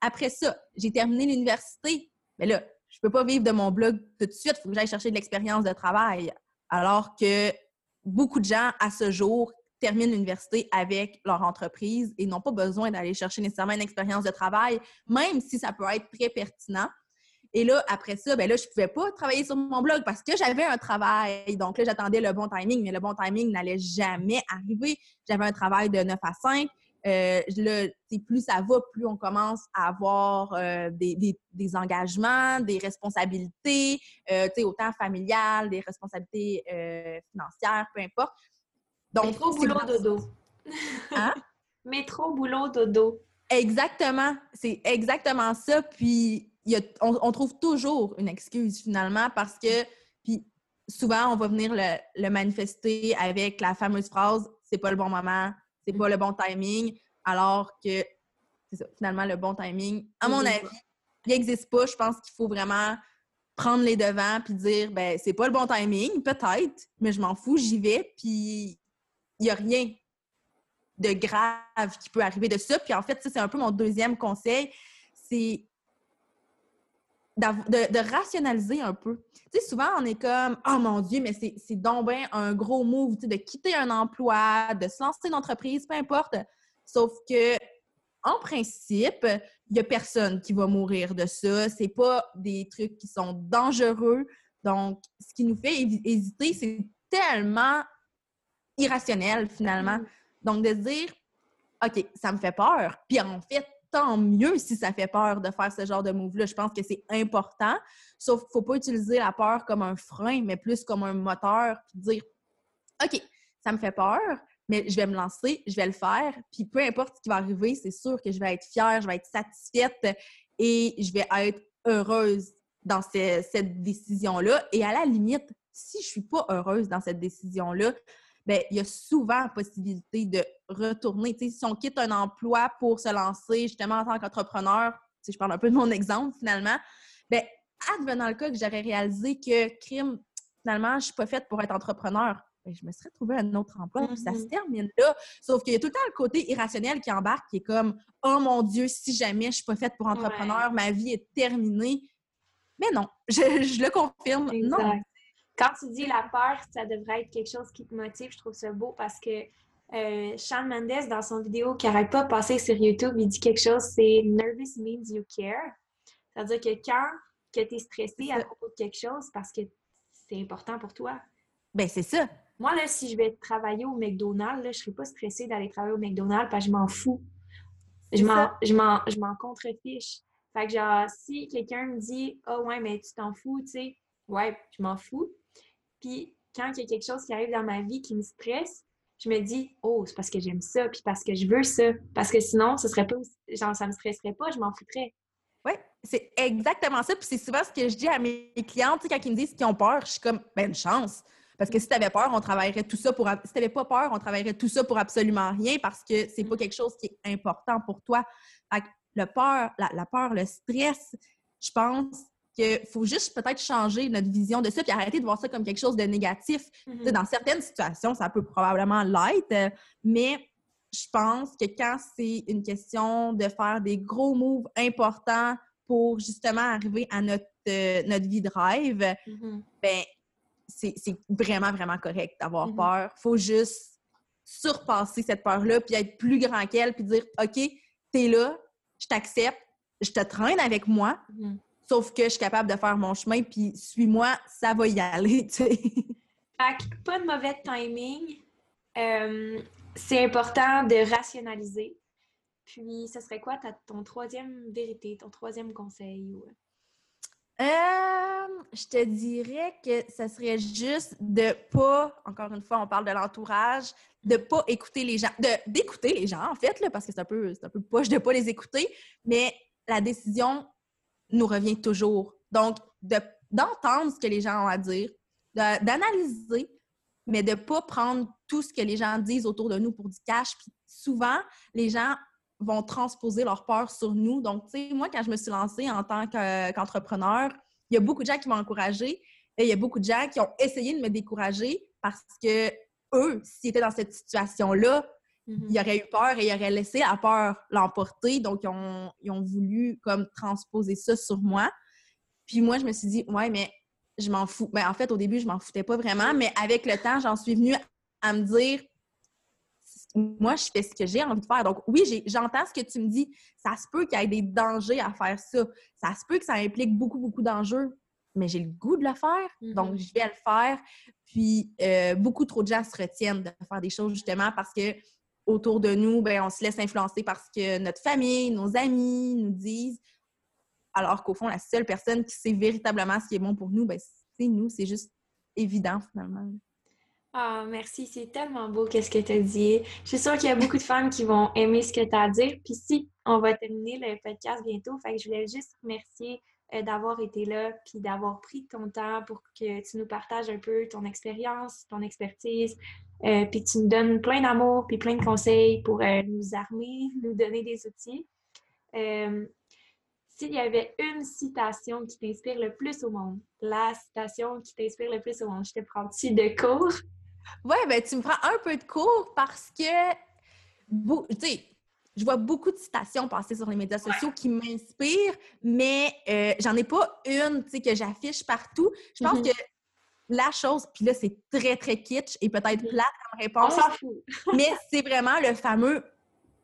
Après ça, j'ai terminé l'université. Mais là, je ne peux pas vivre de mon blog tout de suite. Il faut que j'aille chercher de l'expérience de travail. Alors que beaucoup de gens, à ce jour, terminent l'université avec leur entreprise et n'ont pas besoin d'aller chercher nécessairement une expérience de travail, même si ça peut être très pertinent. Et là, après ça, ben là, je ne pouvais pas travailler sur mon blog parce que j'avais un travail. Donc là, j'attendais le bon timing, mais le bon timing n'allait jamais arriver. J'avais un travail de 9 à 5. Euh, plus ça va, plus on commence à avoir euh, des, engagements, des responsabilités, euh, autant familiales, des responsabilités euh, financières, peu importe. Donc, trop boulot dodo. Hein? Métro, boulot, dodo. Exactement. C'est exactement ça. Puis, on, trouve toujours une excuse finalement parce que, puis souvent, on va venir le, manifester avec la fameuse phrase c'est pas le bon moment, c'est pas le bon timing, alors que c'est ça, finalement, le bon timing, à mon avis, il n'existe pas. Je pense qu'il faut vraiment prendre les devants puis dire ben c'est pas le bon timing, peut-être, mais je m'en fous, j'y vais, puis il n'y a rien de grave qui peut arriver de ça. Puis en fait, ça, c'est un peu mon deuxième conseil, c'est de, rationaliser un peu. Tu sais, souvent, on est comme « Oh mon Dieu, mais c'est donc bien un gros move, de quitter un emploi, de se lancer une entreprise, peu importe. » Sauf que, en principe, il n'y a personne qui va mourir de ça. C'est pas des trucs qui sont dangereux. Donc, ce qui nous fait hésiter, c'est tellement irrationnel, finalement. Mm. Donc, de se dire, OK, ça me fait peur. Puis en fait, tant mieux si ça fait peur de faire ce genre de move-là. Je pense que c'est important. Sauf qu'il ne faut pas utiliser la peur comme un frein, mais plus comme un moteur, puis dire OK, ça me fait peur, mais je vais me lancer, je vais le faire, puis peu importe ce qui va arriver, c'est sûr que je vais être fière, je vais être satisfaite et je vais être heureuse dans cette décision-là. Et à la limite, si je ne suis pas heureuse dans cette décision-là, ben il y a souvent possibilité de retourner. si on quitte un emploi pour se lancer justement en tant qu'entrepreneur, si je parle un peu de mon exemple finalement, ben advenant le cas que j'aurais réalisé que crime, finalement, je ne suis pas faite pour être entrepreneur. Ben, je me serais trouvé un autre emploi, puis ça se mm-hmm. termine là. Sauf qu'il y a tout le temps le côté irrationnel qui embarque, qui est comme Oh mon Dieu, si jamais je ne suis pas faite pour entrepreneur, ma vie est terminée. Mais non, je, le confirme. Non, quand tu dis la peur, ça devrait être quelque chose qui te motive. Je trouve ça beau parce que euh, Sean Mendes, dans son vidéo qui n'arrête pas de passer sur YouTube, il dit quelque chose, c'est « nervous means you care ». C'est-à-dire que quand tu es stressé à propos de quelque chose, parce que c'est important pour toi. Ben c'est ça. Moi, là, si je vais travailler au McDonald's, là, je ne serais pas stressée d'aller travailler au McDonald's parce que je m'en fous. Je m'en contrefiche. Fait que genre, si quelqu'un me dit « Ah oh, ouais, mais tu t'en fous », tu sais, ouais, je m'en fous. Puis quand il y a quelque chose qui arrive dans ma vie qui me stresse, je me dis, oh, c'est parce que j'aime ça, puis parce que je veux ça. Parce que sinon, ce serait pas, genre, ça me stresserait pas, je m'en foutrais. Oui, c'est exactement ça. Puis c'est souvent ce que je dis à mes clientes, quand ils me disent qu'ils ont peur, je suis comme, ben, une chance. Parce que si tu avais peur, on travaillerait tout ça pour. Si tu n'avais pas peur, on travaillerait tout ça pour absolument rien parce que c'est pas mm. quelque chose qui est important pour toi. le peur, la peur, le stress, je pense, qu'il faut juste peut-être changer notre vision de ça puis arrêter de voir ça comme quelque chose de négatif. Mm-hmm. Dans certaines situations, ça peut probablement l'être, euh, mais je pense que quand c'est une question de faire des gros moves importants pour justement arriver à notre, euh, notre vie de rêve, mm-hmm. ben, c'est vraiment, vraiment correct d'avoir mm-hmm. peur. Il faut juste surpasser cette peur-là puis être plus grand qu'elle puis dire OK, t'es là, je t'accepte, je te traîne avec moi, Sauf que je suis capable de faire mon chemin, puis suis-moi, ça va y aller, tu sais. Fait pas de mauvais timing. Euh, c'est important de rationaliser. Puis, ce serait quoi ton troisième vérité, ton troisième conseil? Euh, je te dirais que ce serait juste de pas, encore une fois, on parle de l'entourage, de pas écouter les gens, d'écouter les gens, en fait, là, parce que c'est un peu, c'est un peu poche de pas les écouter, mais la décision nous revient toujours. Donc, d'entendre ce que les gens ont à dire, d'analyser, mais de ne pas prendre tout ce que les gens disent autour de nous pour du cash. Puis souvent, les gens vont transposer leur peur sur nous. Donc, tu sais, moi, quand je me suis lancée en tant qu'entrepreneur, il y a beaucoup de gens qui m'ont encouragée et il y a beaucoup de gens qui ont essayé de me décourager parce que eux, s'ils étaient dans cette situation-là, Mm-hmm. Ils auraient eu peur et ils auraient laissé la peur l'emporter. Donc, ils ont, voulu comme transposer ça sur moi. Puis moi, je me suis dit, ouais, mais je m'en fous. Ben, en fait, au début, je m'en foutais pas vraiment, mais avec le temps, j'en suis venue à me dire, moi, je fais ce que j'ai envie de faire. Donc, oui, j'entends ce que tu me dis. Ça se peut qu'il y ait des dangers à faire ça. Ça se peut que ça implique beaucoup, beaucoup d'enjeux, mais j'ai le goût de le faire. Donc, mm-hmm. je vais le faire. Puis, euh, beaucoup trop de gens se retiennent de faire des choses justement parce que autour de nous, ben, on se laisse influencer parce que notre famille, nos amis nous disent, alors qu'au fond, la seule personne qui sait véritablement ce qui est bon pour nous, ben, c'est nous. C'est juste évident, finalement. Ah, merci, c'est tellement beau qu'est-ce que tu as dit. Je suis sûre qu'il y a beaucoup de femmes qui vont aimer ce que tu as à dire. Puis si, on va terminer le podcast bientôt. Fait que je voulais juste remercier euh, d'avoir été là, puis d'avoir pris ton temps pour que tu nous partages un peu ton expérience, ton expertise, euh, puis tu nous donnes plein d'amour, puis plein de conseils pour euh, nous armer, nous donner des outils. S'il y avait une citation qui t'inspire le plus au monde, la citation qui t'inspire le plus au monde, je te prends-tu de cours? Oui, ben tu me prends un peu de cours parce que, tu sais, je vois beaucoup de citations passer sur les médias sociaux qui m'inspirent, mais euh, j'en ai pas une que j'affiche partout. Je pense mm-hmm. que la chose, puis là, c'est très, très kitsch et peut-être plate comme réponse. On s'en fout. mais c'est vraiment le fameux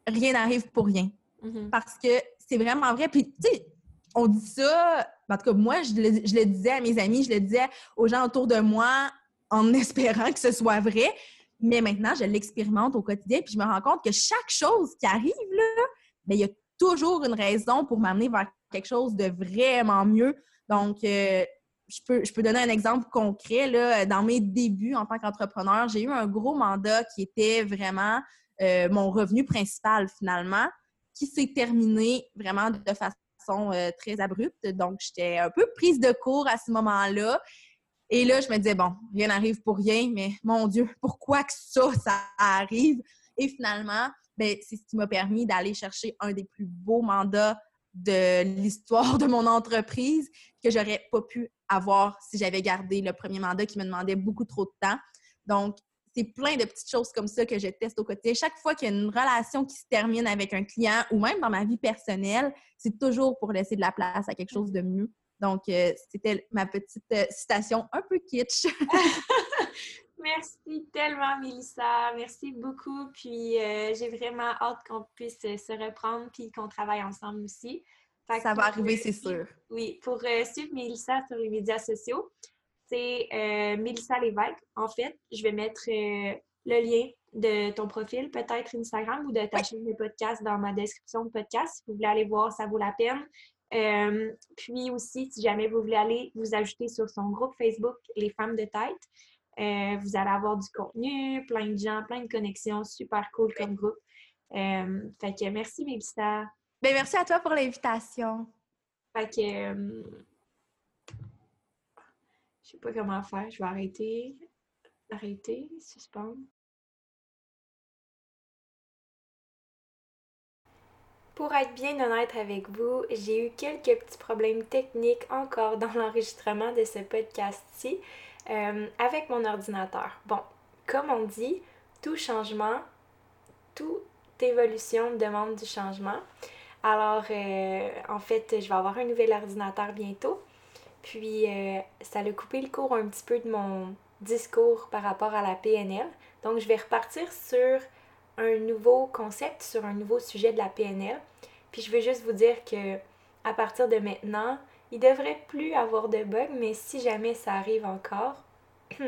rien n'arrive pour rien. Mm-hmm. Parce que c'est vraiment vrai. Puis, tu sais, on dit ça, en tout cas, moi, je le, je le disais à mes amis, je le disais aux gens autour de moi en espérant que ce soit vrai. Mais maintenant, je l'expérimente au quotidien, puis je me rends compte que chaque chose qui arrive, là, bien, il y a toujours une raison pour m'amener vers quelque chose de vraiment mieux. Donc, euh, je, peux, je peux donner un exemple concret. Là, dans mes débuts en tant qu'entrepreneur, j'ai eu un gros mandat qui était vraiment euh, mon revenu principal finalement, qui s'est terminé vraiment de façon euh, très abrupte. Donc, j'étais un peu prise de court à ce moment-là. Et là, je me disais, bon, rien n'arrive pour rien, mais mon Dieu, pourquoi que ça, ça arrive? Et finalement, ben, c'est ce qui m'a permis d'aller chercher un des plus beaux mandats de l'histoire de mon entreprise que j'aurais pas pu avoir si j'avais gardé le premier mandat qui me demandait beaucoup trop de temps. Donc, c'est plein de petites choses comme ça que je teste au quotidien. Chaque fois qu'il y a une relation qui se termine avec un client ou même dans ma vie personnelle, c'est toujours pour laisser de la place à quelque chose de mieux. Donc, euh, c'était ma petite euh, citation un peu kitsch. Merci tellement, Mélissa. Merci beaucoup. Puis, euh, j'ai vraiment hâte qu'on puisse se reprendre puis qu'on travaille ensemble aussi. Ça va arriver, c'est sûr. Oui, pour suivre Mélissa sur les médias sociaux, c'est Mélissa Lévesque. En fait, je vais mettre le lien de ton profil, peut-être Instagram ou de ta chaîne de podcast dans ma description de podcast. Si vous voulez aller voir, ça vaut la peine. Euh, puis aussi, si jamais vous voulez aller vous ajouter sur son groupe Facebook Les Femmes de Tête, euh, vous allez avoir du contenu, plein de gens, plein de connexions, super cool comme groupe. Euh, fait que merci, Mélissa. Ben, merci à toi pour l'invitation. Fait que. je sais pas comment faire. Je vais arrêter. Arrêter, suspendre. Pour être bien honnête avec vous, j'ai eu quelques petits problèmes techniques encore dans l'enregistrement de ce podcast-ci euh, avec mon ordinateur. Bon, comme on dit, tout changement, toute évolution demande du changement. Alors, euh, en fait, je vais avoir un nouvel ordinateur bientôt. Puis, euh, ça a coupé le cours un petit peu de mon discours par rapport à la PNL. Donc, je vais repartir sur un nouveau concept sur un nouveau sujet de la PNL. Puis je veux juste vous dire que à partir de maintenant, il devrait plus avoir de bugs, mais si jamais ça arrive encore,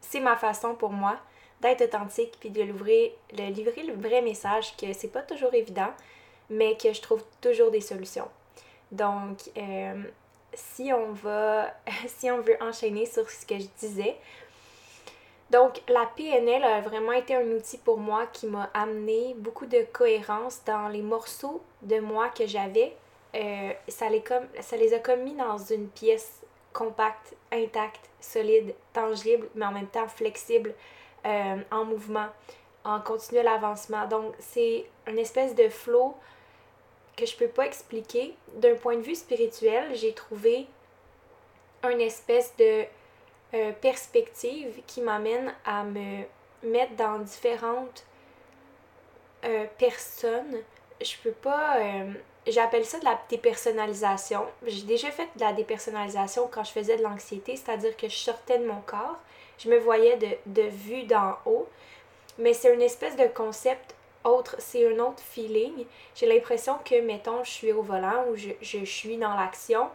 c'est ma façon pour moi d'être authentique puis de livrer, de livrer le vrai message que c'est pas toujours évident, mais que je trouve toujours des solutions. Donc, euh, si on va, si on veut enchaîner sur ce que je disais, donc, la PNL a vraiment été un outil pour moi qui m'a amené beaucoup de cohérence dans les morceaux de moi que j'avais. Euh, ça, les ça les a comme mis dans une pièce compacte, intacte, solide, tangible, mais en même temps flexible, euh, en mouvement, en continuel avancement. Donc, c'est une espèce de flow que je peux pas expliquer. D'un point de vue spirituel, j'ai trouvé une espèce de euh, perspective qui m'amène à me mettre dans différentes euh, personnes. Je peux pas. Euh, j'appelle ça de la dépersonnalisation. J'ai déjà fait de la dépersonnalisation quand je faisais de l'anxiété, c'est-à-dire que je sortais de mon corps, je me voyais de, de vue d'en haut, mais c'est une espèce de concept autre, c'est un autre feeling. J'ai l'impression que, mettons, je suis au volant ou je, je suis dans l'action,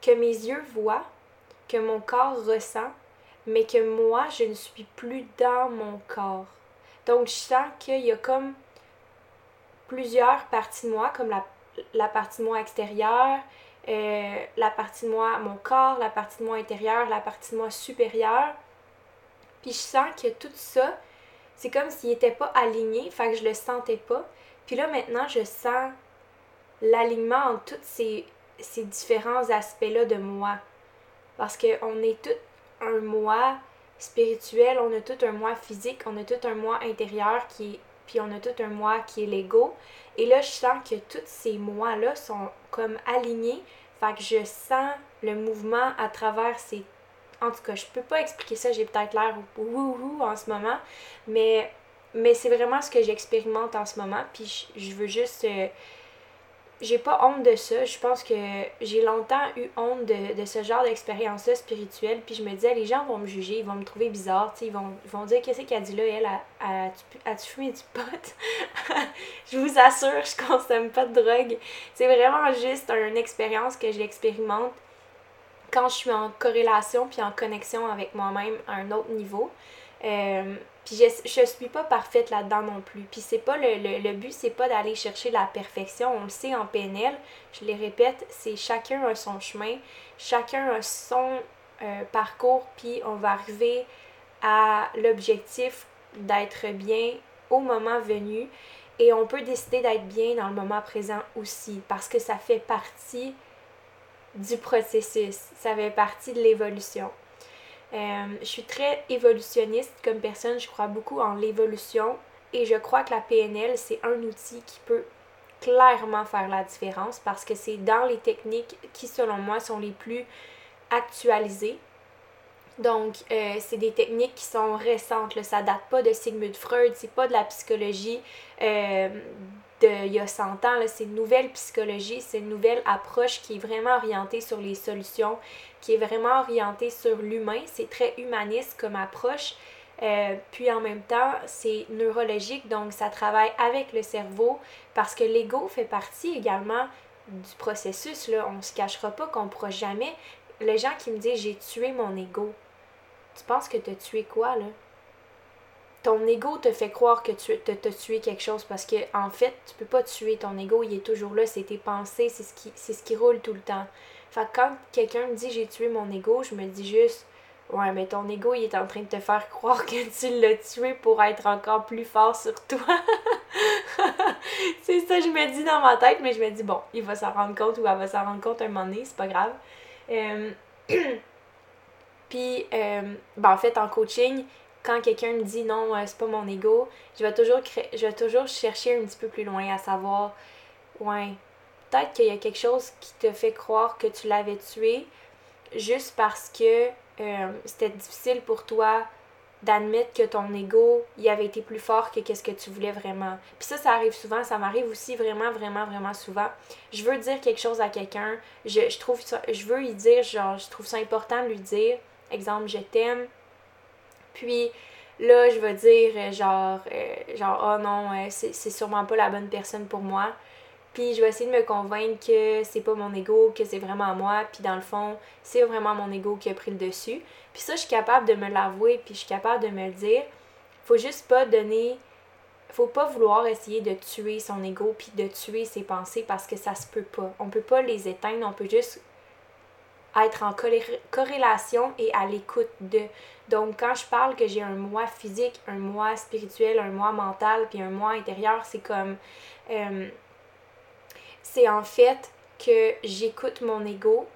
que mes yeux voient, que mon corps ressent, mais que moi, je ne suis plus dans mon corps. Donc, je sens qu'il y a comme plusieurs parties de moi, comme la, la partie de moi extérieure, euh, la partie de moi, mon corps, la partie de moi intérieure, la partie de moi supérieure. Puis je sens que tout ça, c'est comme s'il n'était pas aligné, fait que je le sentais pas. Puis là, maintenant, je sens l'alignement entre tous ces, ces différents aspects-là de moi. Parce qu'on est tout un moi spirituel, on a tout un moi physique, on a tout un moi intérieur qui est, puis on a tout un moi qui est l'ego. Et là, je sens que tous ces moi-là sont comme alignés. Fait que je sens le mouvement à travers ces en tout cas, je peux pas expliquer ça, j'ai peut-être l'air wouhou en ce moment, mais, mais c'est vraiment ce que j'expérimente en ce moment, puis je, veux juste... Euh, j'ai pas honte de ça, je pense que j'ai longtemps eu honte de, ce genre d'expérience-là spirituelle, puis je me disais, les gens vont me juger, ils vont me trouver bizarre, ils vont, vont dire, qu'est-ce qu'elle dit là, elle, a-tu fumé du pot? je vous assure, je consomme pas de drogue. C'est vraiment juste une expérience que j'expérimente quand je suis en corrélation puis en connexion avec moi-même à un autre niveau. Euh, puis je, je suis pas parfaite là-dedans non plus. Puis c'est pas le, le, le but, c'est pas d'aller chercher la perfection. On le sait en PNL, je les répète, c'est chacun a son chemin, chacun a son euh, parcours, puis on va arriver à l'objectif d'être bien au moment venu. Et on peut décider d'être bien dans le moment présent aussi, parce que ça fait partie du processus, ça fait partie de l'évolution. Euh, je suis très évolutionniste comme personne, je crois beaucoup en l'évolution et je crois que la PNL, c'est un outil qui peut clairement faire la différence parce que c'est dans les techniques qui, selon moi, sont les plus actualisées. Donc, euh, c'est des techniques qui sont récentes, là. ça date pas de Sigmund Freud, c'est pas de la psychologie euh, il y a 100 ans. C'est une nouvelle psychologie, c'est une nouvelle approche qui est vraiment orientée sur les solutions, qui est vraiment orientée sur l'humain. C'est très humaniste comme approche. Euh, puis en même temps, c'est neurologique, donc ça travaille avec le cerveau parce que l'ego fait partie également du processus. Là. On ne se cachera pas qu'on ne pourra jamais. Les gens qui me disent j'ai tué mon ego, tu penses que tu as tué quoi là? ton ego te fait croire que tu as tué quelque chose parce que en fait, tu peux pas tuer ton ego, il est toujours là, c'est tes pensées, c'est ce qui ce qui roule tout le temps. Fait que quand quelqu'un me dit j'ai tué mon ego, je me dis juste ouais, mais ton ego, il est en train de te faire croire que tu l'as tué pour être encore plus fort sur toi. c'est ça je me dis dans ma tête, mais je me dis bon, il va s'en rendre compte ou elle va s'en rendre compte un moment donné, c'est pas grave. Euh, puis, euh, ben en fait, en coaching, quand quelqu'un me dit non, c'est pas mon ego, je vais toujours je vais toujours chercher un petit peu plus loin à savoir ouais, peut-être qu'il y a quelque chose qui te fait croire que tu l'avais tué juste parce que euh, c'était difficile pour toi d'admettre que ton ego il avait été plus fort que qu'est-ce que tu voulais vraiment. Puis ça ça arrive souvent, ça m'arrive aussi vraiment vraiment vraiment souvent. Je veux dire quelque chose à quelqu'un, je, je trouve ça je veux lui dire genre je trouve ça important de lui dire exemple je t'aime puis là, je vais dire euh, genre, euh, genre oh non, euh, c'est sûrement pas la bonne personne pour moi. Puis je vais essayer de me convaincre que c'est pas mon ego, que c'est vraiment moi. Puis dans le fond, c'est vraiment mon ego qui a pris le dessus. Puis ça, je suis capable de me l'avouer, puis je suis capable de me le dire. Faut juste pas donner. Faut pas vouloir essayer de tuer son ego puis de tuer ses pensées parce que ça se peut pas. On peut pas les éteindre, on peut juste être en corrélation et à l'écoute de. Donc, quand je parle que j'ai un moi physique, un moi spirituel, un moi mental, puis un moi intérieur, c'est comme. Euh, c'est en fait que j'écoute mon ego,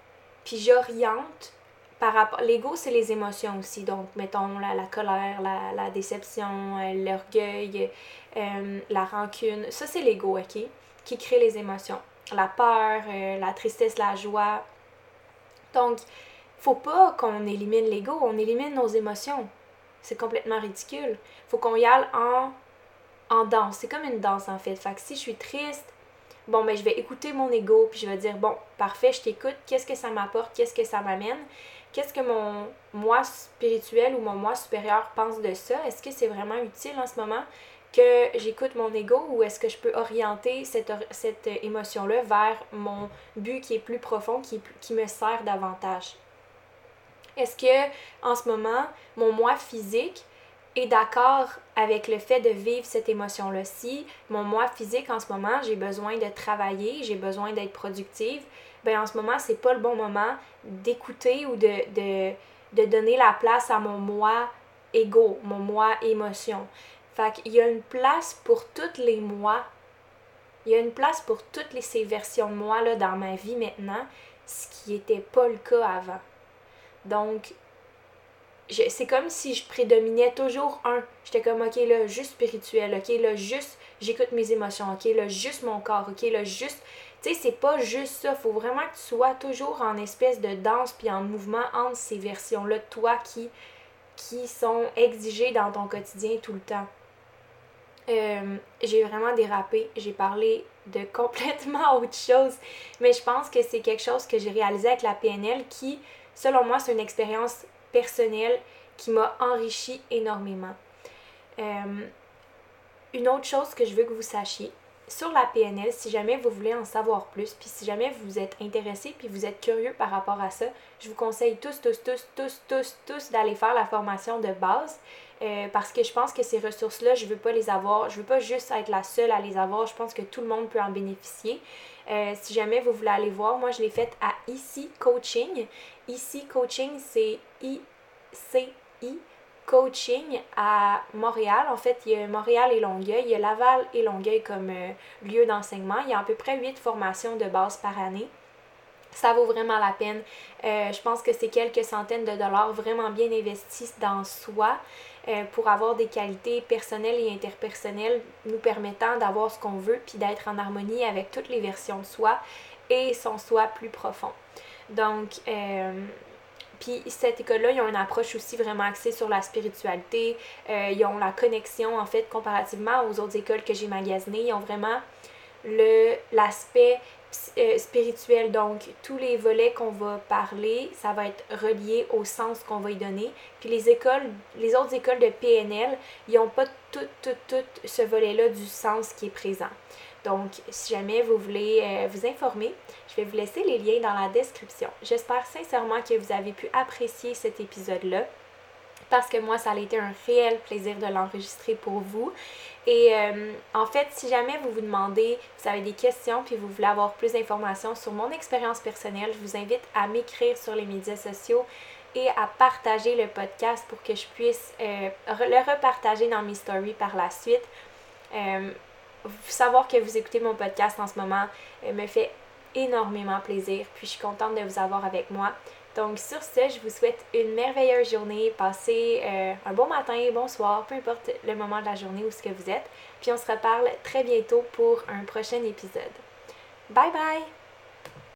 puis j'oriente par rapport. L'ego, c'est les émotions aussi. Donc, mettons la, colère, la, la déception, euh, l'orgueil, euh, la rancune. Ça, c'est l'ego, OK? Qui crée les émotions. La peur, la tristesse, la joie, donc, faut pas qu'on élimine l'ego, on élimine nos émotions. C'est complètement ridicule. Faut qu'on y aille en, en danse. C'est comme une danse en fait. Fait si je suis triste, bon, mais ben, je vais écouter mon ego, puis je vais dire, bon, parfait, je t'écoute, qu'est-ce que ça m'apporte, qu'est-ce que ça m'amène, qu'est-ce que mon moi spirituel ou mon moi supérieur pense de ça, est-ce que c'est vraiment utile en ce moment? Que j'écoute mon ego ou est-ce que je peux orienter cette, émotion-là vers mon but qui est plus profond, qui, me sert davantage? Est-ce que en ce moment, mon moi physique est d'accord avec le fait de vivre cette émotion-là? Si mon moi physique en ce moment, j'ai besoin de travailler, j'ai besoin d'être productive, ben en ce moment, c'est pas le bon moment d'écouter ou de, de, de donner la place à mon moi ego, mon moi émotion. Fait qu'il y a une place pour toutes les moi. Il y a une place pour toutes les, ces versions de moi là, dans ma vie maintenant, ce qui n'était pas le cas avant. Donc, c'est comme si je prédominais toujours un. J'étais comme, ok, là, juste spirituel, ok, là, juste, j'écoute mes émotions, ok, là, juste mon corps, ok, là, juste. Tu sais, c'est pas juste ça. Faut vraiment que tu sois toujours en espèce de danse puis en mouvement entre ces versions-là de toi qui, qui sont exigées dans ton quotidien tout le temps. Euh, j'ai vraiment dérapé, j'ai parlé de complètement autre chose, mais je pense que c'est quelque chose que j'ai réalisé avec la PNL qui, selon moi, c'est une expérience personnelle qui m'a enrichi énormément. Euh, une autre chose que je veux que vous sachiez, sur la PNL, si jamais vous voulez en savoir plus, puis si jamais vous êtes intéressé, puis vous êtes curieux par rapport à ça, je vous conseille tous, tous, tous, tous, tous, tous d'aller faire la formation de base. Euh, parce que je pense que ces ressources-là, je veux pas les avoir, je veux pas juste être la seule à les avoir, je pense que tout le monde peut en bénéficier. Euh, si jamais vous voulez aller voir, moi je l'ai faite à Ici Coaching. Ici Coaching, c'est I-C-I Coaching à Montréal. En fait, il y a Montréal et Longueuil, il y a Laval et Longueuil comme euh, lieu d'enseignement. Il y a à peu près 8 formations de base par année. Ça vaut vraiment la peine. Euh, je pense que c'est quelques centaines de dollars vraiment bien investis dans soi. pour avoir des qualités personnelles et interpersonnelles nous permettant d'avoir ce qu'on veut puis d'être en harmonie avec toutes les versions de soi et son soi plus profond. Donc, euh, puis cette école-là, ils ont une approche aussi vraiment axée sur la spiritualité. Euh, ils ont la connexion, en fait, comparativement aux autres écoles que j'ai magasinées. Ils ont vraiment l'aspect euh, spirituel. Donc, tous les volets qu'on va parler, ça va être relié au sens qu'on va y donner. Puis les écoles, les autres écoles de PNL, ils n'ont pas tout, tout, tout ce volet-là du sens qui est présent. Donc, si jamais vous voulez euh, vous informer, je vais vous laisser les liens dans la description. J'espère sincèrement que vous avez pu apprécier cet épisode-là parce que moi, ça a été un réel plaisir de l'enregistrer pour vous. Et euh, en fait, si jamais vous vous demandez, vous avez des questions, puis vous voulez avoir plus d'informations sur mon expérience personnelle, je vous invite à m'écrire sur les médias sociaux et à partager le podcast pour que je puisse euh, le repartager dans mes stories par la suite savoir que vous écoutez mon podcast en ce moment euh, me fait énormément plaisir. Puis je suis contente de vous avoir avec moi. Donc sur ce, je vous souhaite une merveilleuse journée. Passez euh, un bon matin, bonsoir, peu importe le moment de la journée où ce que vous êtes. Puis on se reparle très bientôt pour un prochain épisode. Bye bye!